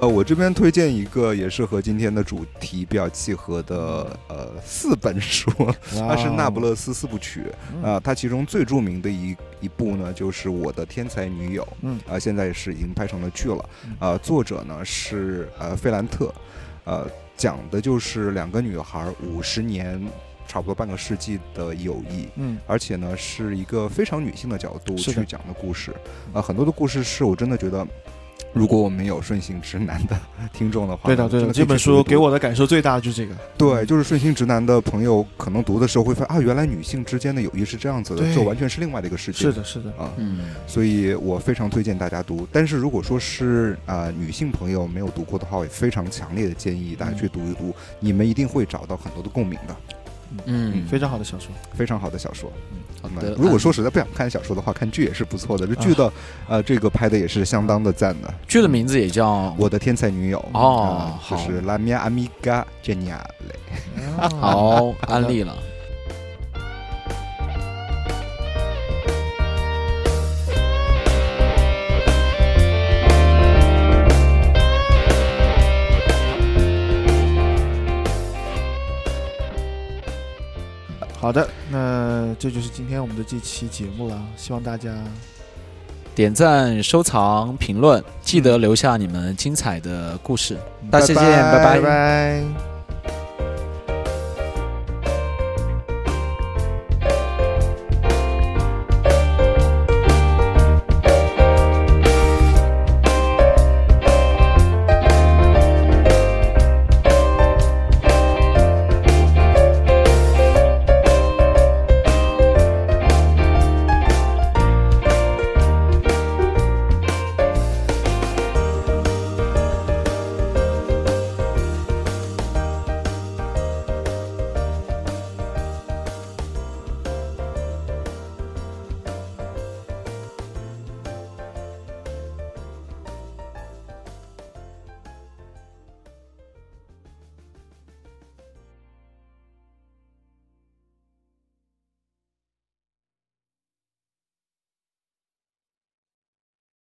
呃，我这边推荐一个也是和今天的主题比较契合的呃四本书，它是《那不勒斯四部曲》嗯啊、它其中最著名的一一部呢，就是《我的天才女友》嗯啊、现在是已经拍成了剧了嗯啊、作者呢是呃费兰特，呃，讲的就是两个女孩五十年，差不多半个世纪的友谊，嗯而且呢是一个非常女性的角度去讲的故事，啊、很多的故事是我真的觉得。如果我们有顺性直男的听众的话，对的对的，这本书给我的感受最大的就是这个。对，就是顺性直男的朋友，可能读的时候会发现啊，原来女性之间的友谊是这样子的，这完全是另外的一个世界。是的，是的，啊，嗯所以我非常推荐大家读。但是如果说是啊、呃女性朋友没有读过的话，我也非常强烈的建议大家去读一读，你们一定会找到很多的共鸣的。嗯，非常好的小说。非常好的小说。好的。如果说实在不想看小说的话，看剧也是不错的。这剧的、呃这个拍的也是相当的赞的。剧的名字也叫我的天才女友哦啊就是 La mia amiga geniale。好 安利了。好的，那这就是今天我们的这期节目了，希望大家点赞、收藏、评论，记得留下你们精彩的故事。大家再见，拜拜拜。